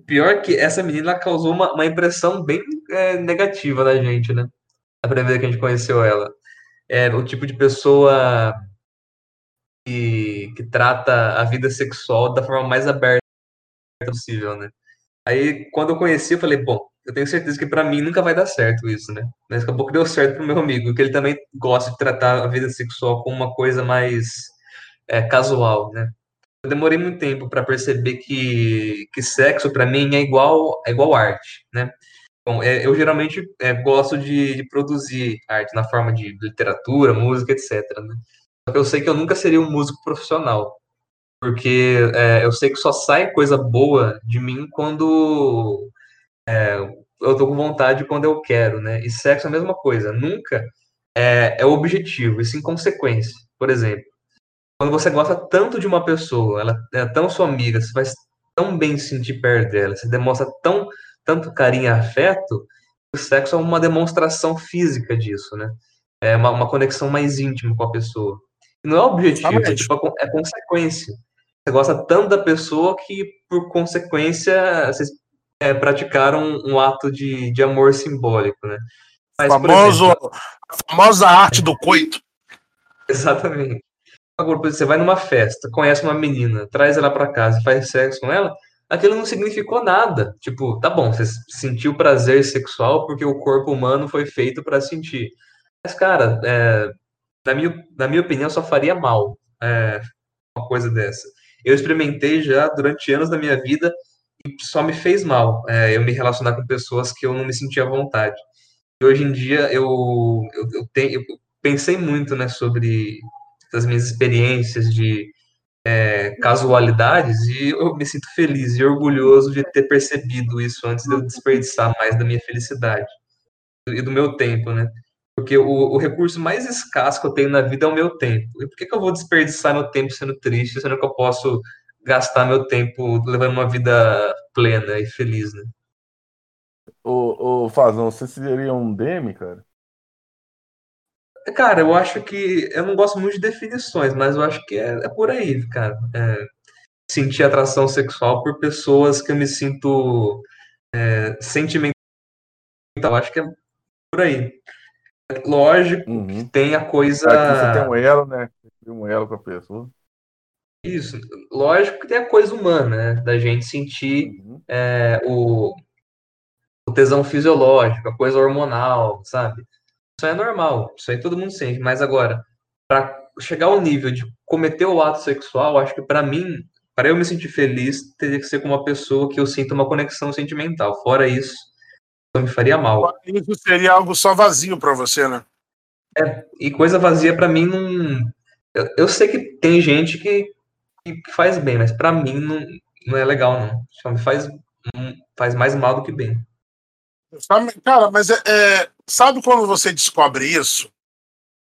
Pior é que essa menina causou uma, uma impressão bem é, negativa na gente, né? A primeira vez que a gente conheceu ela é o tipo de pessoa que, que trata a vida sexual da forma mais aberta possível, né? Aí, quando eu conheci, eu falei, bom, eu tenho certeza que para mim nunca vai dar certo isso, né? Mas acabou que deu certo pro meu amigo, que ele também gosta de tratar a vida sexual como uma coisa mais é, casual, né? eu demorei muito tempo para perceber que, que sexo para mim é igual é igual arte, né? Bom, é, eu geralmente é, gosto de, de, produzir arte na forma de literatura, música, etc. Né? Só que eu sei que eu nunca seria um músico profissional, porque é, eu sei que só sai coisa boa de mim quando é, eu tô com vontade quando eu quero, né? E sexo é a mesma coisa, nunca é, é objetivo, e sim consequência. Por exemplo, quando você gosta tanto de uma pessoa, ela é tão sua amiga, você vai tão bem se sentir perto dela, você demonstra tão tanto carinho e afeto, o sexo é uma demonstração física disso, né? É uma, uma conexão mais íntima com a pessoa. E não é objetivo, é, tipo, é consequência. Você gosta tanto da pessoa que, por consequência, vocês é, praticaram um, ato de, de amor simbólico, né? Mas, Famoso, exemplo, a famosa arte do coito. Exatamente. Agora, você vai numa festa, conhece uma menina, traz ela para casa e faz sexo com ela, aquilo não significou nada. Tipo, tá bom, você sentiu prazer sexual porque o corpo humano foi feito para sentir. Mas, cara, é, na, minha, na minha opinião, só faria mal é, uma coisa dessa. Eu experimentei já durante anos da minha vida e só me fez mal é, eu me relacionar com pessoas que eu não me sentia à vontade. E hoje em dia eu, eu, eu, eu pensei muito né, sobre as minhas experiências de é, casualidades e eu me sinto feliz e orgulhoso de ter percebido isso antes de eu desperdiçar mais da minha felicidade e do meu tempo, né? Porque o, o recurso mais escasso que eu tenho na vida é o meu tempo. E por que, que eu vou desperdiçar meu tempo sendo triste, sendo que eu posso gastar meu tempo levando uma vida plena e feliz, né? Ô, ô Fazão, você seria um DM, cara? Cara, eu acho que. Eu não gosto muito de definições, mas eu acho que é, é por aí, cara. É, sentir atração sexual por pessoas que eu me sinto é, sentimental. Eu acho que é por aí. Lógico uhum. que tem a coisa. Aqui você tem um elo, né? Um elo com a pessoa. Isso. Lógico que tem a coisa humana, né? Da gente sentir uhum. é, o, o tesão fisiológico, a coisa hormonal, sabe? Isso é normal, isso aí todo mundo sente, mas agora, para chegar ao nível de cometer o ato sexual, acho que para mim, para eu me sentir feliz, teria que ser com uma pessoa que eu sinta uma conexão sentimental. Fora isso, me faria mal. Isso seria algo só vazio para você, né? É, e coisa vazia para mim não. Eu, eu, sei que tem gente que, que faz bem, mas para mim não, não é legal, não. Só me faz, faz mais mal do que bem. Cara, mas é, é, sabe quando você descobre isso?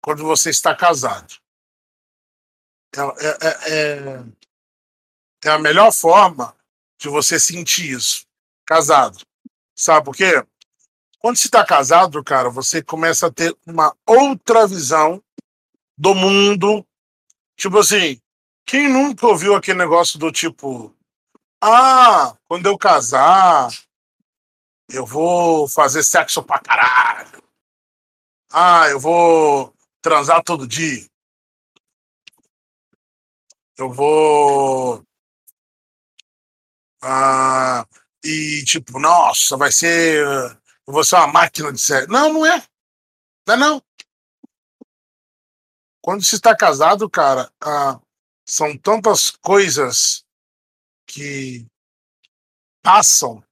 Quando você está casado. É, é, é, é, é a melhor forma de você sentir isso. Casado. Sabe por quê? Quando você está casado, cara, você começa a ter uma outra visão do mundo. Tipo assim, quem nunca ouviu aquele negócio do tipo, ah, quando eu casar, eu vou fazer sexo pra caralho. Ah, eu vou transar todo dia. Eu vou. Ah, e tipo, nossa, vai ser. Eu vou ser uma máquina de sexo. Não, não é. Não é não. Quando se está casado, cara, ah, são tantas coisas que passam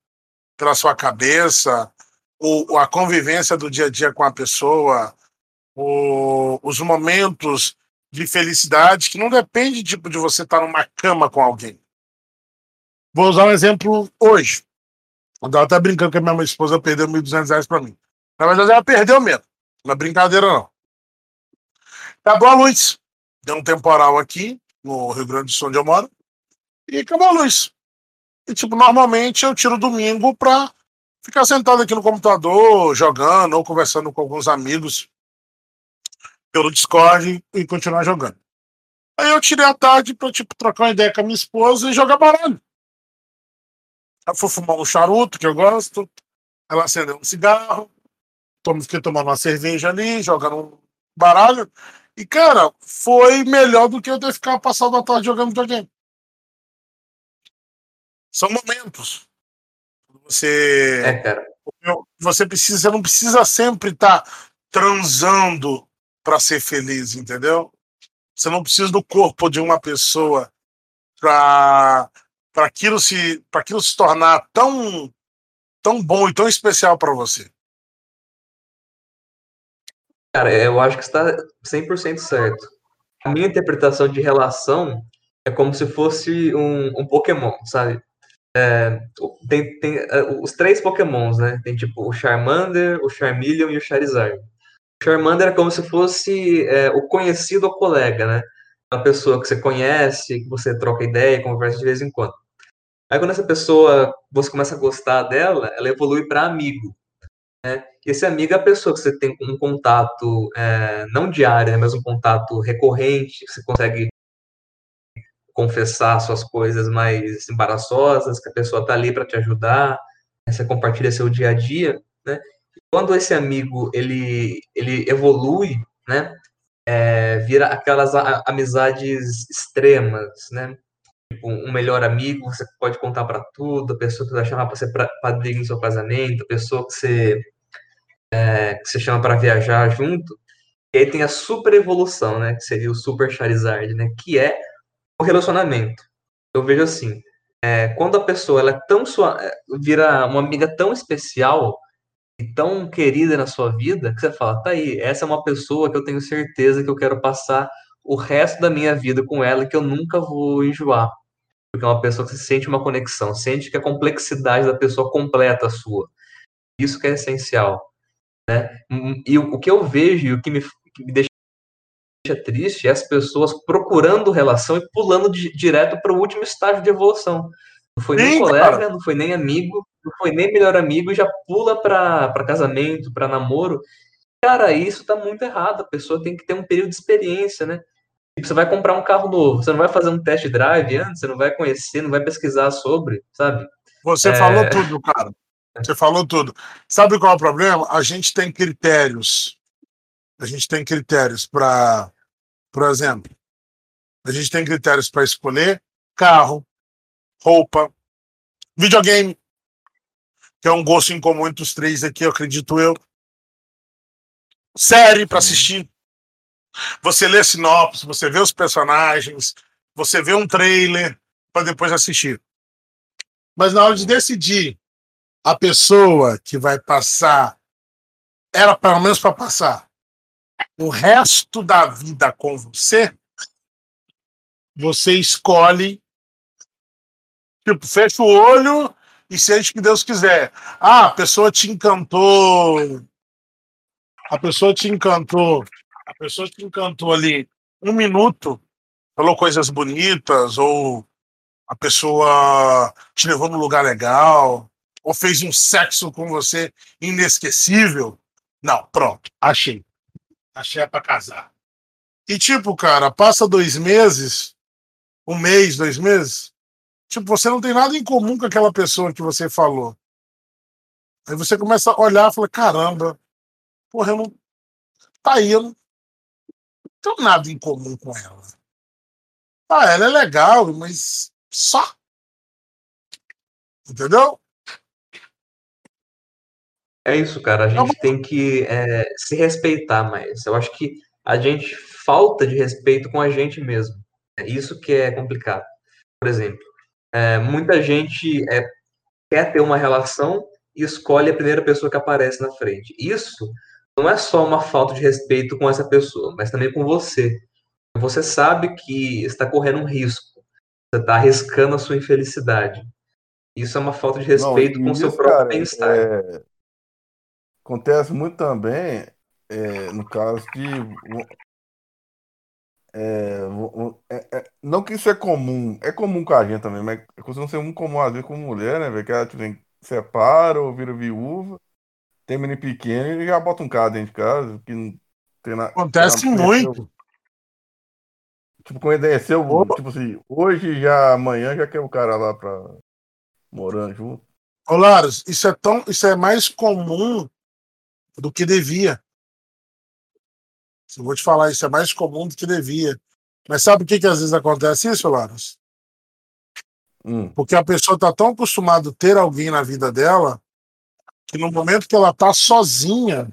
pela sua cabeça, o, a convivência do dia a dia com a pessoa, os momentos de felicidade que não depende tipo, de você estar numa cama com alguém. Vou usar um exemplo hoje. Eu estava até brincando que a minha esposa perdeu 1.200 reais para mim. Na verdade, ela perdeu mesmo. Não é brincadeira, não. Acabou a luz. Deu um temporal aqui, no Rio Grande do Sul, onde eu moro. E acabou a luz. E, tipo, normalmente eu tiro domingo pra ficar sentado aqui no computador, jogando ou conversando com alguns amigos pelo Discord e continuar jogando. Aí eu tirei a tarde pra, tipo, trocar uma ideia com a minha esposa e jogar baralho. Fui fumar um charuto, que eu gosto. Ela acendeu um cigarro. Fiquei tomando uma cerveja ali, jogando um baralho. E, cara, foi melhor do que eu ter ficado passado a tarde jogando videogame. São momentos. Você. É, cara. Você precisa, você não precisa sempre estar tá transando para ser feliz, entendeu? Você não precisa do corpo de uma pessoa para aquilo se para aquilo se tornar tão tão bom e tão especial para você? Cara, eu acho que está 100% certo. A minha interpretação de relação é como se fosse um, um Pokémon, sabe? É, tem, tem uh, os três Pokémons, né? Tem tipo o Charmander, o Charmeleon e o Charizard. O Charmander é como se fosse é, o conhecido ou colega, né? Uma pessoa que você conhece, que você troca ideia, conversa de vez em quando. Aí quando essa pessoa, você começa a gostar dela, ela evolui para amigo. Né? Esse amigo é a pessoa que você tem um contato, é, não diário, né, mas um contato recorrente, que você consegue confessar suas coisas mais embaraçosas, que a pessoa está ali para te ajudar, né, você compartilha seu dia a dia, né? Quando esse amigo ele ele evolui, né? É, vira aquelas amizades extremas, né? Tipo, um melhor amigo, você pode contar para tudo, a pessoa que você vai chamar para ser padrinho no seu casamento, a pessoa que você é, que você chama para viajar junto. E aí tem a super evolução, né? Que seria o Super Charizard, né? Que é o relacionamento. Eu vejo assim, é, quando a pessoa ela é tão sua, é, vira uma amiga tão especial e tão querida na sua vida, que você fala, tá aí, essa é uma pessoa que eu tenho certeza que eu quero passar o resto da minha vida com ela que eu nunca vou enjoar. Porque é uma pessoa que sente uma conexão, sente que a complexidade da pessoa completa a sua. Isso que é essencial. Né? E o, que eu vejo e o que me, que me deixa triste é as pessoas procurando relação e pulando de, direto para o último estágio de evolução. Não foi nem Sim, colega, cara. não foi nem amigo, não foi nem melhor amigo e já pula para casamento, para namoro. Cara, isso tá muito errado. A pessoa tem que ter um período de experiência, né? Tipo, você vai comprar um carro novo, você não vai fazer um test drive antes, você não vai conhecer, não vai pesquisar sobre, sabe? Você é... falou tudo, cara. Você falou tudo. Sabe qual é o problema? A gente tem critérios. A gente tem critérios para, por exemplo, a gente tem critérios para escolher carro, roupa, videogame, que é um gosto em comum entre os três aqui, eu acredito eu. Série para assistir. Você lê sinopse, você vê os personagens, você vê um trailer para depois assistir. Mas na hora de decidir a pessoa que vai passar, era pelo menos para passar o resto da vida com você, você escolhe, tipo, fecha o olho e sente que Deus quiser. Ah, a pessoa te encantou, a pessoa te encantou, a pessoa te encantou ali um minuto, falou coisas bonitas, ou a pessoa te levou num lugar legal, ou fez um sexo com você inesquecível. Não, pronto, achei. Achei é para casar. E tipo, cara, passa dois meses, um mês, dois meses, tipo, você não tem nada em comum com aquela pessoa que você falou. Aí você começa a olhar e fala, caramba, porra, eu não. Tá aí, eu não tenho nada em comum com ela. Ah, ela é legal, mas só. Entendeu? É isso, cara. A gente tem que é, se respeitar mais. Eu acho que a gente falta de respeito com a gente mesmo. É isso que é complicado. Por exemplo, é, muita gente é, quer ter uma relação e escolhe a primeira pessoa que aparece na frente. Isso não é só uma falta de respeito com essa pessoa, mas também com você. Você sabe que está correndo um risco. Você está arriscando a sua infelicidade. Isso é uma falta de respeito não, com o seu próprio bem-estar. É Acontece muito também, é, no caso de. É, é, é, não que isso é comum, é comum com a gente também, mas costuma ser muito comum às vezes com mulher, né? Que ela tipo, separa ou vira viúva, tem menino pequeno e já bota um cara dentro de casa. Que não tem nada. Acontece tem muito. Tipo, conheceu, oh. tipo assim, hoje já, amanhã já quer o cara lá pra morando junto. Ô, Laros, isso é tão, isso é mais comum do que devia. Eu vou te falar, isso é mais comum do que devia. Mas sabe o que, que às vezes acontece isso, Laros? Hum. Porque a pessoa está tão acostumada a ter alguém na vida dela que no momento que ela está sozinha,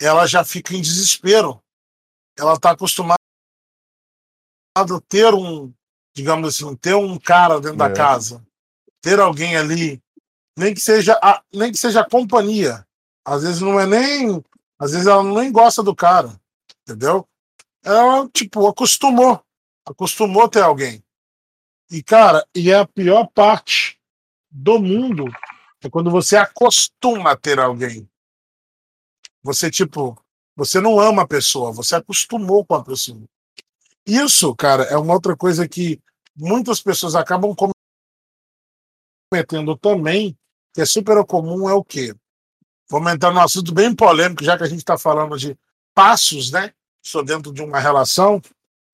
ela já fica em desespero. Ela está acostumada a ter um, digamos assim, ter um cara dentro É. da casa, ter alguém ali, nem que seja a, nem que seja a companhia. Às vezes não é nem, às vezes ela nem gosta do cara, entendeu? Ela tipo acostumou, acostumou ter alguém. E cara, e é a pior parte do mundo é quando você acostuma a ter alguém. Você tipo, você não ama a pessoa, você acostumou com a pessoa. Isso, cara, é uma outra coisa que muitas pessoas acabam cometendo também, que é super comum, é o quê? Vamos entrar num assunto bem polêmico, já que a gente está falando de passos, né? Só dentro de uma relação,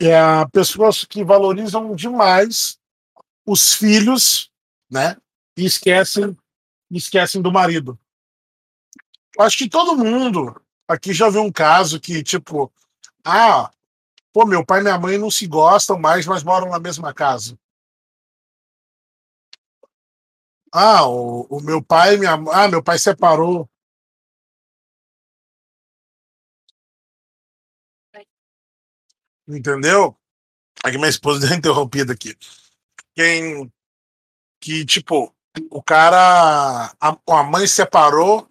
é pessoas que valorizam demais os filhos, né? E esquecem, esquecem do marido. Acho que todo mundo aqui já viu um caso que, tipo, ah, pô, meu pai e minha mãe não se gostam mais, mas moram na mesma casa. Ah, o, o meu pai, minha, ah, meu pai separou. Entendeu? Aqui minha esposa deu interrompida aqui. Quem que tipo, o cara a, a mãe separou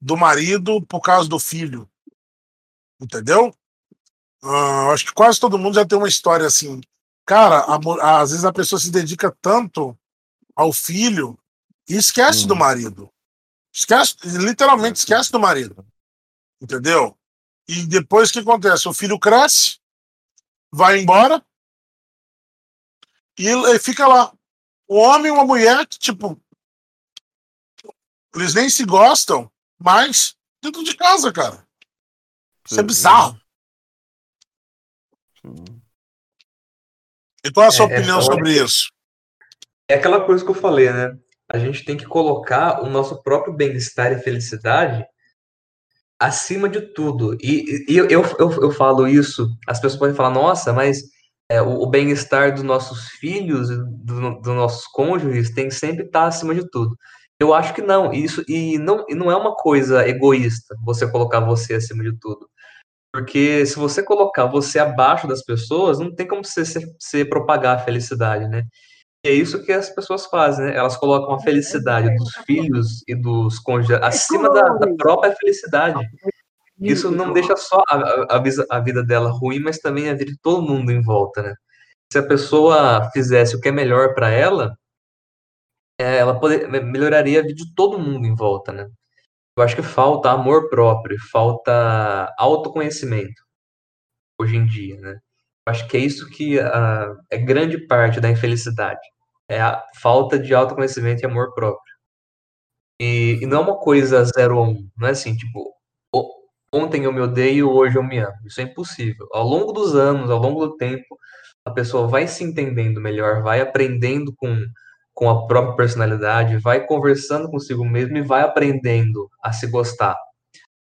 do marido por causa do filho. Entendeu? Ah, acho que quase todo mundo já tem uma história assim. Cara, a, às vezes a pessoa se dedica tanto ao filho e esquece Hum. do marido. Esquece, literalmente esquece do marido. Entendeu? E depois o que acontece? O filho cresce, vai embora e fica lá. Um homem e uma mulher, que, tipo, eles nem se gostam, mas dentro de casa, cara. Isso é bizarro. Sim. E qual é a sua É, é opinião foda. sobre isso? É aquela coisa que eu falei, né? A gente tem que colocar o nosso próprio bem-estar e felicidade acima de tudo. E, e eu, eu, eu, eu falo isso, as pessoas podem falar, nossa, mas é, o, o bem-estar dos nossos filhos, do- dos nossos cônjuges, tem que sempre estar acima de tudo. Eu acho que não, isso e não, e não é uma coisa egoísta você colocar você acima de tudo. Porque se você colocar você abaixo das pessoas, não tem como você, você, você propagar a felicidade, né? E é isso que as pessoas fazem, né? Elas colocam a felicidade dos filhos e dos cônjuges acima da, da própria felicidade. Isso não deixa só a, a, a vida dela ruim, mas também a vida de todo mundo em volta, né? Se a pessoa fizesse o que é melhor para ela, é, ela poder, melhoraria a vida de todo mundo em volta, né? Eu acho que falta amor próprio, falta autoconhecimento hoje em dia, né? Eu acho que é isso que ah, é grande parte da infelicidade. É a falta de autoconhecimento e amor próprio. E, e não é uma coisa zero a um. Não é assim, tipo, ontem eu me odeio, hoje eu me amo. Isso é impossível. Ao longo dos anos, ao longo do tempo, a pessoa vai se entendendo melhor, vai aprendendo com, com a própria personalidade, vai conversando consigo mesmo e vai aprendendo a se gostar.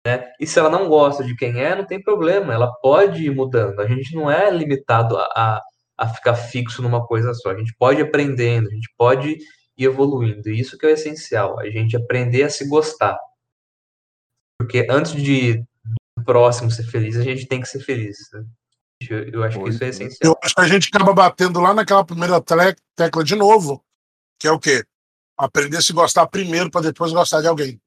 Né? E se ela não gosta de quem é, não tem problema, ela pode ir mudando. A gente não é limitado a, a, a ficar fixo numa coisa só. A gente pode ir aprendendo, a gente pode ir evoluindo. E isso que é o essencial, a gente aprender a se gostar. Porque antes de do próximo ser feliz, a gente tem que ser feliz. né? Eu, eu acho que isso é é. Eu essencial. acho que a gente acaba batendo lá naquela primeira tecla de novo, que é o quê? Aprender a se gostar primeiro para depois gostar de alguém.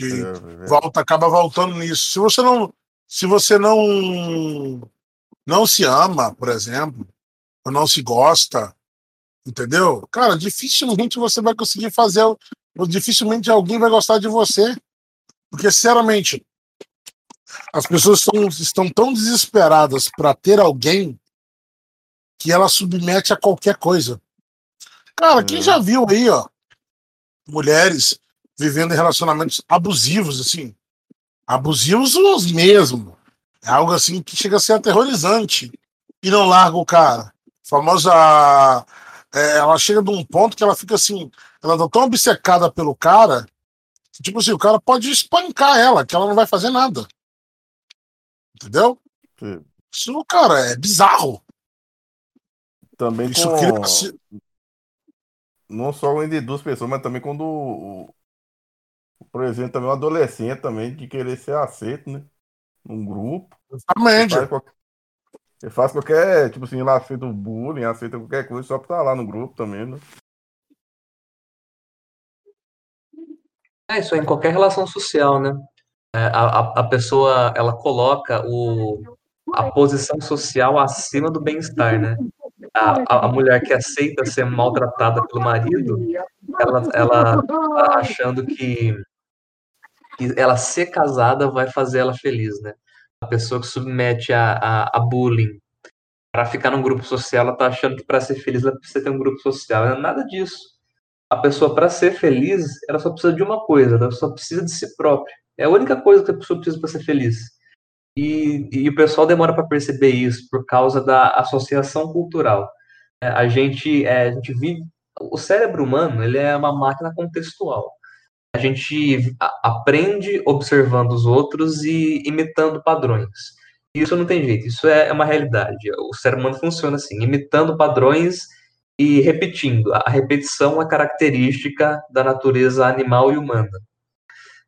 É, é, volta, acaba voltando nisso. Se você não, se você não, não se ama, por exemplo, ou não se gosta, entendeu? Cara, dificilmente você vai conseguir fazer, dificilmente alguém vai gostar de você, porque sinceramente as pessoas estão, estão tão desesperadas para ter alguém que ela submete a qualquer coisa. Cara, quem Hum. já viu aí, ó, mulheres vivendo em relacionamentos abusivos, assim, abusivos os mesmo. É algo assim que chega a ser aterrorizante e não larga o cara. Famosa, é, ela chega de um ponto que ela fica assim, ela tá tão obcecada pelo cara, que, tipo assim, o cara pode espancar ela, que ela não vai fazer nada. Entendeu? Sim. Isso, cara, é bizarro. Também Isso com... cria não só entre duas pessoas, mas também quando, o- o- por exemplo, também um adolescente também de querer ser aceito, né? Num grupo. Exatamente. Faz, qualquer, Ele faz qualquer, tipo assim, lá aceita o bullying, aceita qualquer coisa só pra estar lá no grupo também, né? É isso, é em qualquer relação social, né? É, a, a pessoa, ela coloca o, a posição social acima do bem-estar, né? A, a, mulher que aceita ser maltratada pelo marido, ela, ela tá achando que, que ela ser casada vai fazer ela feliz, né? A pessoa que submete a, a, a bullying para ficar num grupo social, ela tá achando que para ser feliz ela precisa ter um grupo social. É nada disso. A pessoa, para ser feliz, ela só precisa de uma coisa, ela só precisa de si própria. É a única coisa que a pessoa precisa para ser feliz. E, e o pessoal demora para perceber isso por causa da associação cultural. É, a gente, é, a gente vive. O cérebro humano ele é uma máquina contextual. A gente aprende observando os outros e imitando padrões. Isso não tem jeito, isso é, é uma realidade. O cérebro humano funciona assim, imitando padrões e repetindo. A repetição é característica da natureza animal e humana.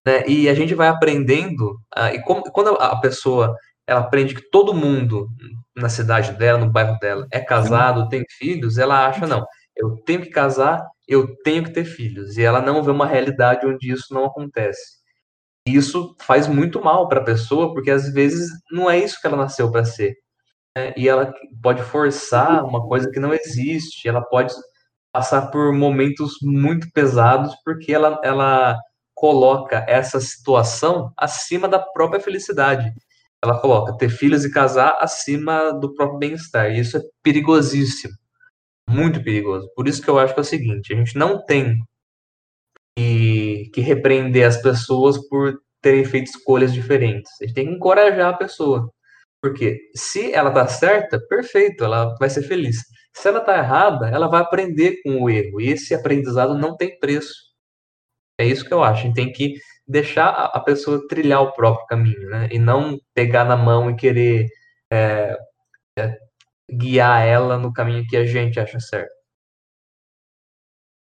Né? E a gente vai aprendendo, uh, e como, quando a pessoa ela aprende que todo mundo na cidade dela, no bairro dela, é casado, tem filhos, ela acha, não, eu tenho que casar, eu tenho que ter filhos. E ela não vê uma realidade onde isso não acontece. E isso faz muito mal para a pessoa, porque às vezes não é isso que ela nasceu para ser. Né? E ela pode forçar uma coisa que não existe, ela pode passar por momentos muito pesados, porque ela, ela coloca essa situação acima da própria felicidade. Ela coloca ter filhos e casar acima do próprio bem-estar. E isso é perigosíssimo. Muito perigoso. Por isso que eu acho que é o seguinte: a gente não tem que, que repreender as pessoas por terem feito escolhas diferentes. A gente tem que encorajar a pessoa. Porque se ela tá certa, perfeito, ela vai ser feliz. Se ela tá errada, ela vai aprender com o erro. E esse aprendizado não tem preço. É isso que eu acho. A gente tem que deixar a pessoa trilhar o próprio caminho, né? E não pegar na mão e querer é, é, guiar ela no caminho que a gente acha certo.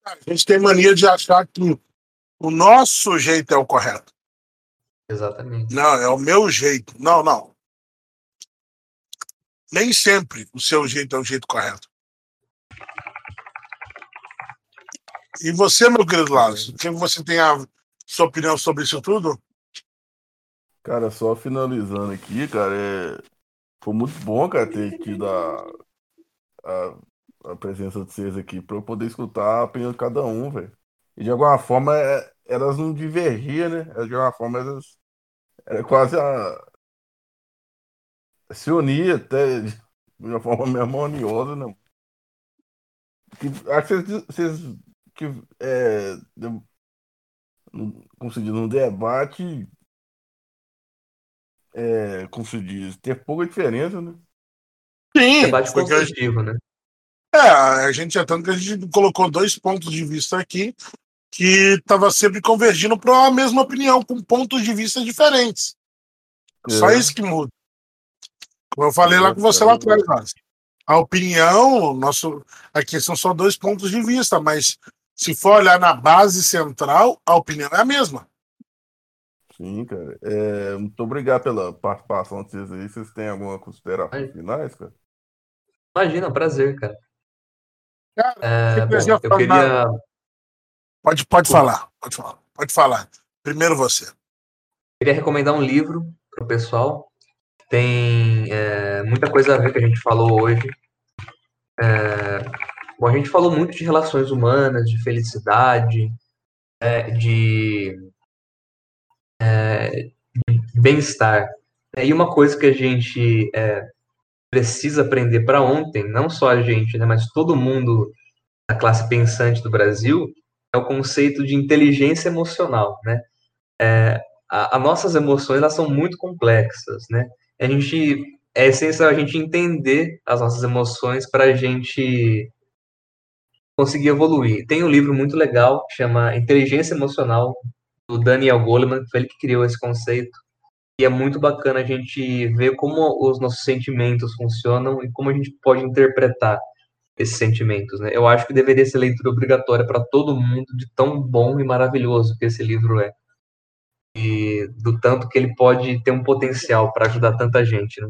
A gente tem mania de achar que o nosso jeito é o correto. Exatamente. Não, é o meu jeito. Não, não. Nem sempre o seu jeito é o jeito correto. E você, meu querido Lázaro, que você tem a sua opinião sobre isso tudo? Cara, só finalizando aqui, cara, é... foi muito bom, cara, ter tido a, a, a presença de vocês aqui para eu poder escutar a opinião de cada um, velho. E de alguma forma é... elas não divergiam, né? De alguma forma elas era quase a se unia até de uma forma meio harmoniosa, né? Que, acho que vocês, vocês que é, como se diz, um debate é, como se diz, ter pouca diferença, né? Sim, debate construtivo, né? É, a gente é tanto que a gente colocou dois pontos de vista aqui que estava sempre convergindo para a mesma opinião, com pontos de vista diferentes. É. Só isso que muda. Como eu falei é, lá com você lá atrás, a opinião, nosso, aqui são só dois pontos de vista, mas se for olhar na base central, a opinião é a mesma. Sim, cara. É, muito obrigado pela participação de vocês aí. Vocês têm alguma consideração finais, cara? Imagina, prazer, cara. cara é, bom, eu queria. Pode, pode falar, pode falar, pode falar. Primeiro você. Queria recomendar um livro para o pessoal. Tem é, muita coisa a ver que a gente falou hoje. É, Bom, a gente falou muito de relações humanas, de felicidade, é, de, é, de bem-estar. É, e uma coisa que a gente é, precisa aprender para ontem, não só a gente, né, mas todo mundo da classe pensante do Brasil, é o conceito de inteligência emocional, né? É, as nossas emoções elas são muito complexas, né? A gente é essencial a gente entender as nossas emoções para a gente conseguir evoluir. Tem um livro muito legal chama Inteligência Emocional, do Daniel Goleman, foi ele que criou esse conceito. E é muito bacana a gente ver como os nossos sentimentos funcionam e como a gente pode interpretar esses sentimentos, né? Eu acho que deveria ser leitura obrigatória para todo mundo, de tão bom e maravilhoso que esse livro é. E do tanto que ele pode ter um potencial para ajudar tanta gente, né?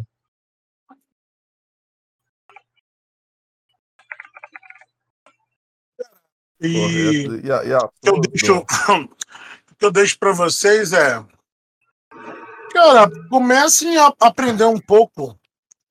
E, e, a, e a eu deixo, que eu deixo para vocês é, cara, comecem a aprender um pouco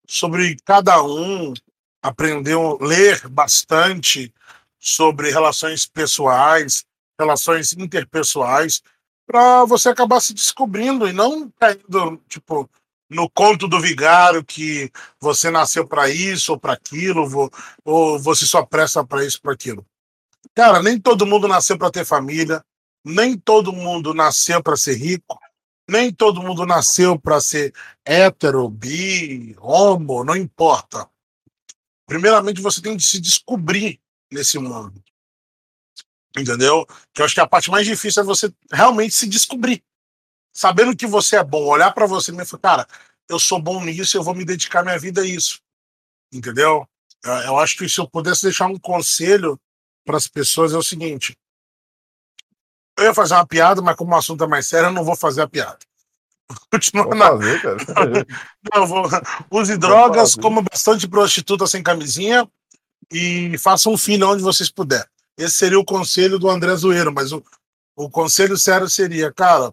sobre cada um, aprender, ler bastante sobre relações pessoais, relações interpessoais, para você acabar se descobrindo e não caindo, tipo, no conto do vigário que você nasceu para isso ou para aquilo, ou você só presta para isso, para aquilo. Cara, nem todo mundo nasceu para ter família, nem todo mundo nasceu para ser rico, nem todo mundo nasceu para ser hétero, bi, homo, não importa. Primeiramente, você tem que se descobrir nesse mundo. Entendeu? Que eu acho que a parte mais difícil é você realmente se descobrir. Sabendo que você é bom, olhar para você e falar, cara, eu sou bom nisso, eu vou me dedicar minha vida a isso. Entendeu? Eu acho que se eu pudesse deixar um conselho para as pessoas é o seguinte: eu ia fazer uma piada, mas como o assunto é mais sério, eu não vou fazer a piada. Continua na... fazer, cara. não, vou... Use drogas, como bastante prostituta sem camisinha e faça um filho onde vocês puderem. Esse seria o conselho do André Zoeiro, mas o, o conselho sério seria, cara,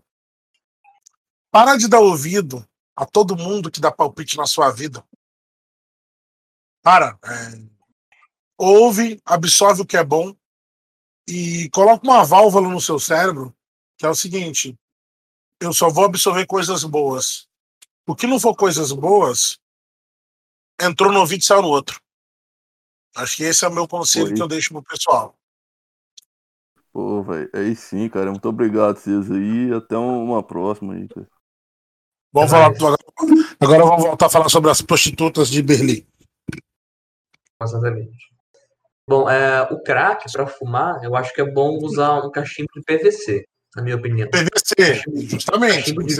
para de dar ouvido a todo mundo que dá palpite na sua vida. Para. É, ouve, absorve o que é bom e coloca uma válvula no seu cérebro que é o seguinte: eu só vou absorver coisas boas. O que não for coisas boas, entrou no ouvido e saiu no outro. Acho que esse é o meu conselho Oi. que eu deixo pro pessoal. Pô, velho, aí sim, cara. Muito obrigado, vocês aí. Até uma próxima aí, cara. Vamos falar, agora, agora vamos voltar a falar sobre as prostitutas de Berlim. Exatamente. Bom, é, o crack para fumar, eu acho que é bom usar um cachimbo de PVC, na minha opinião. PVC, justamente. Cachimbo de,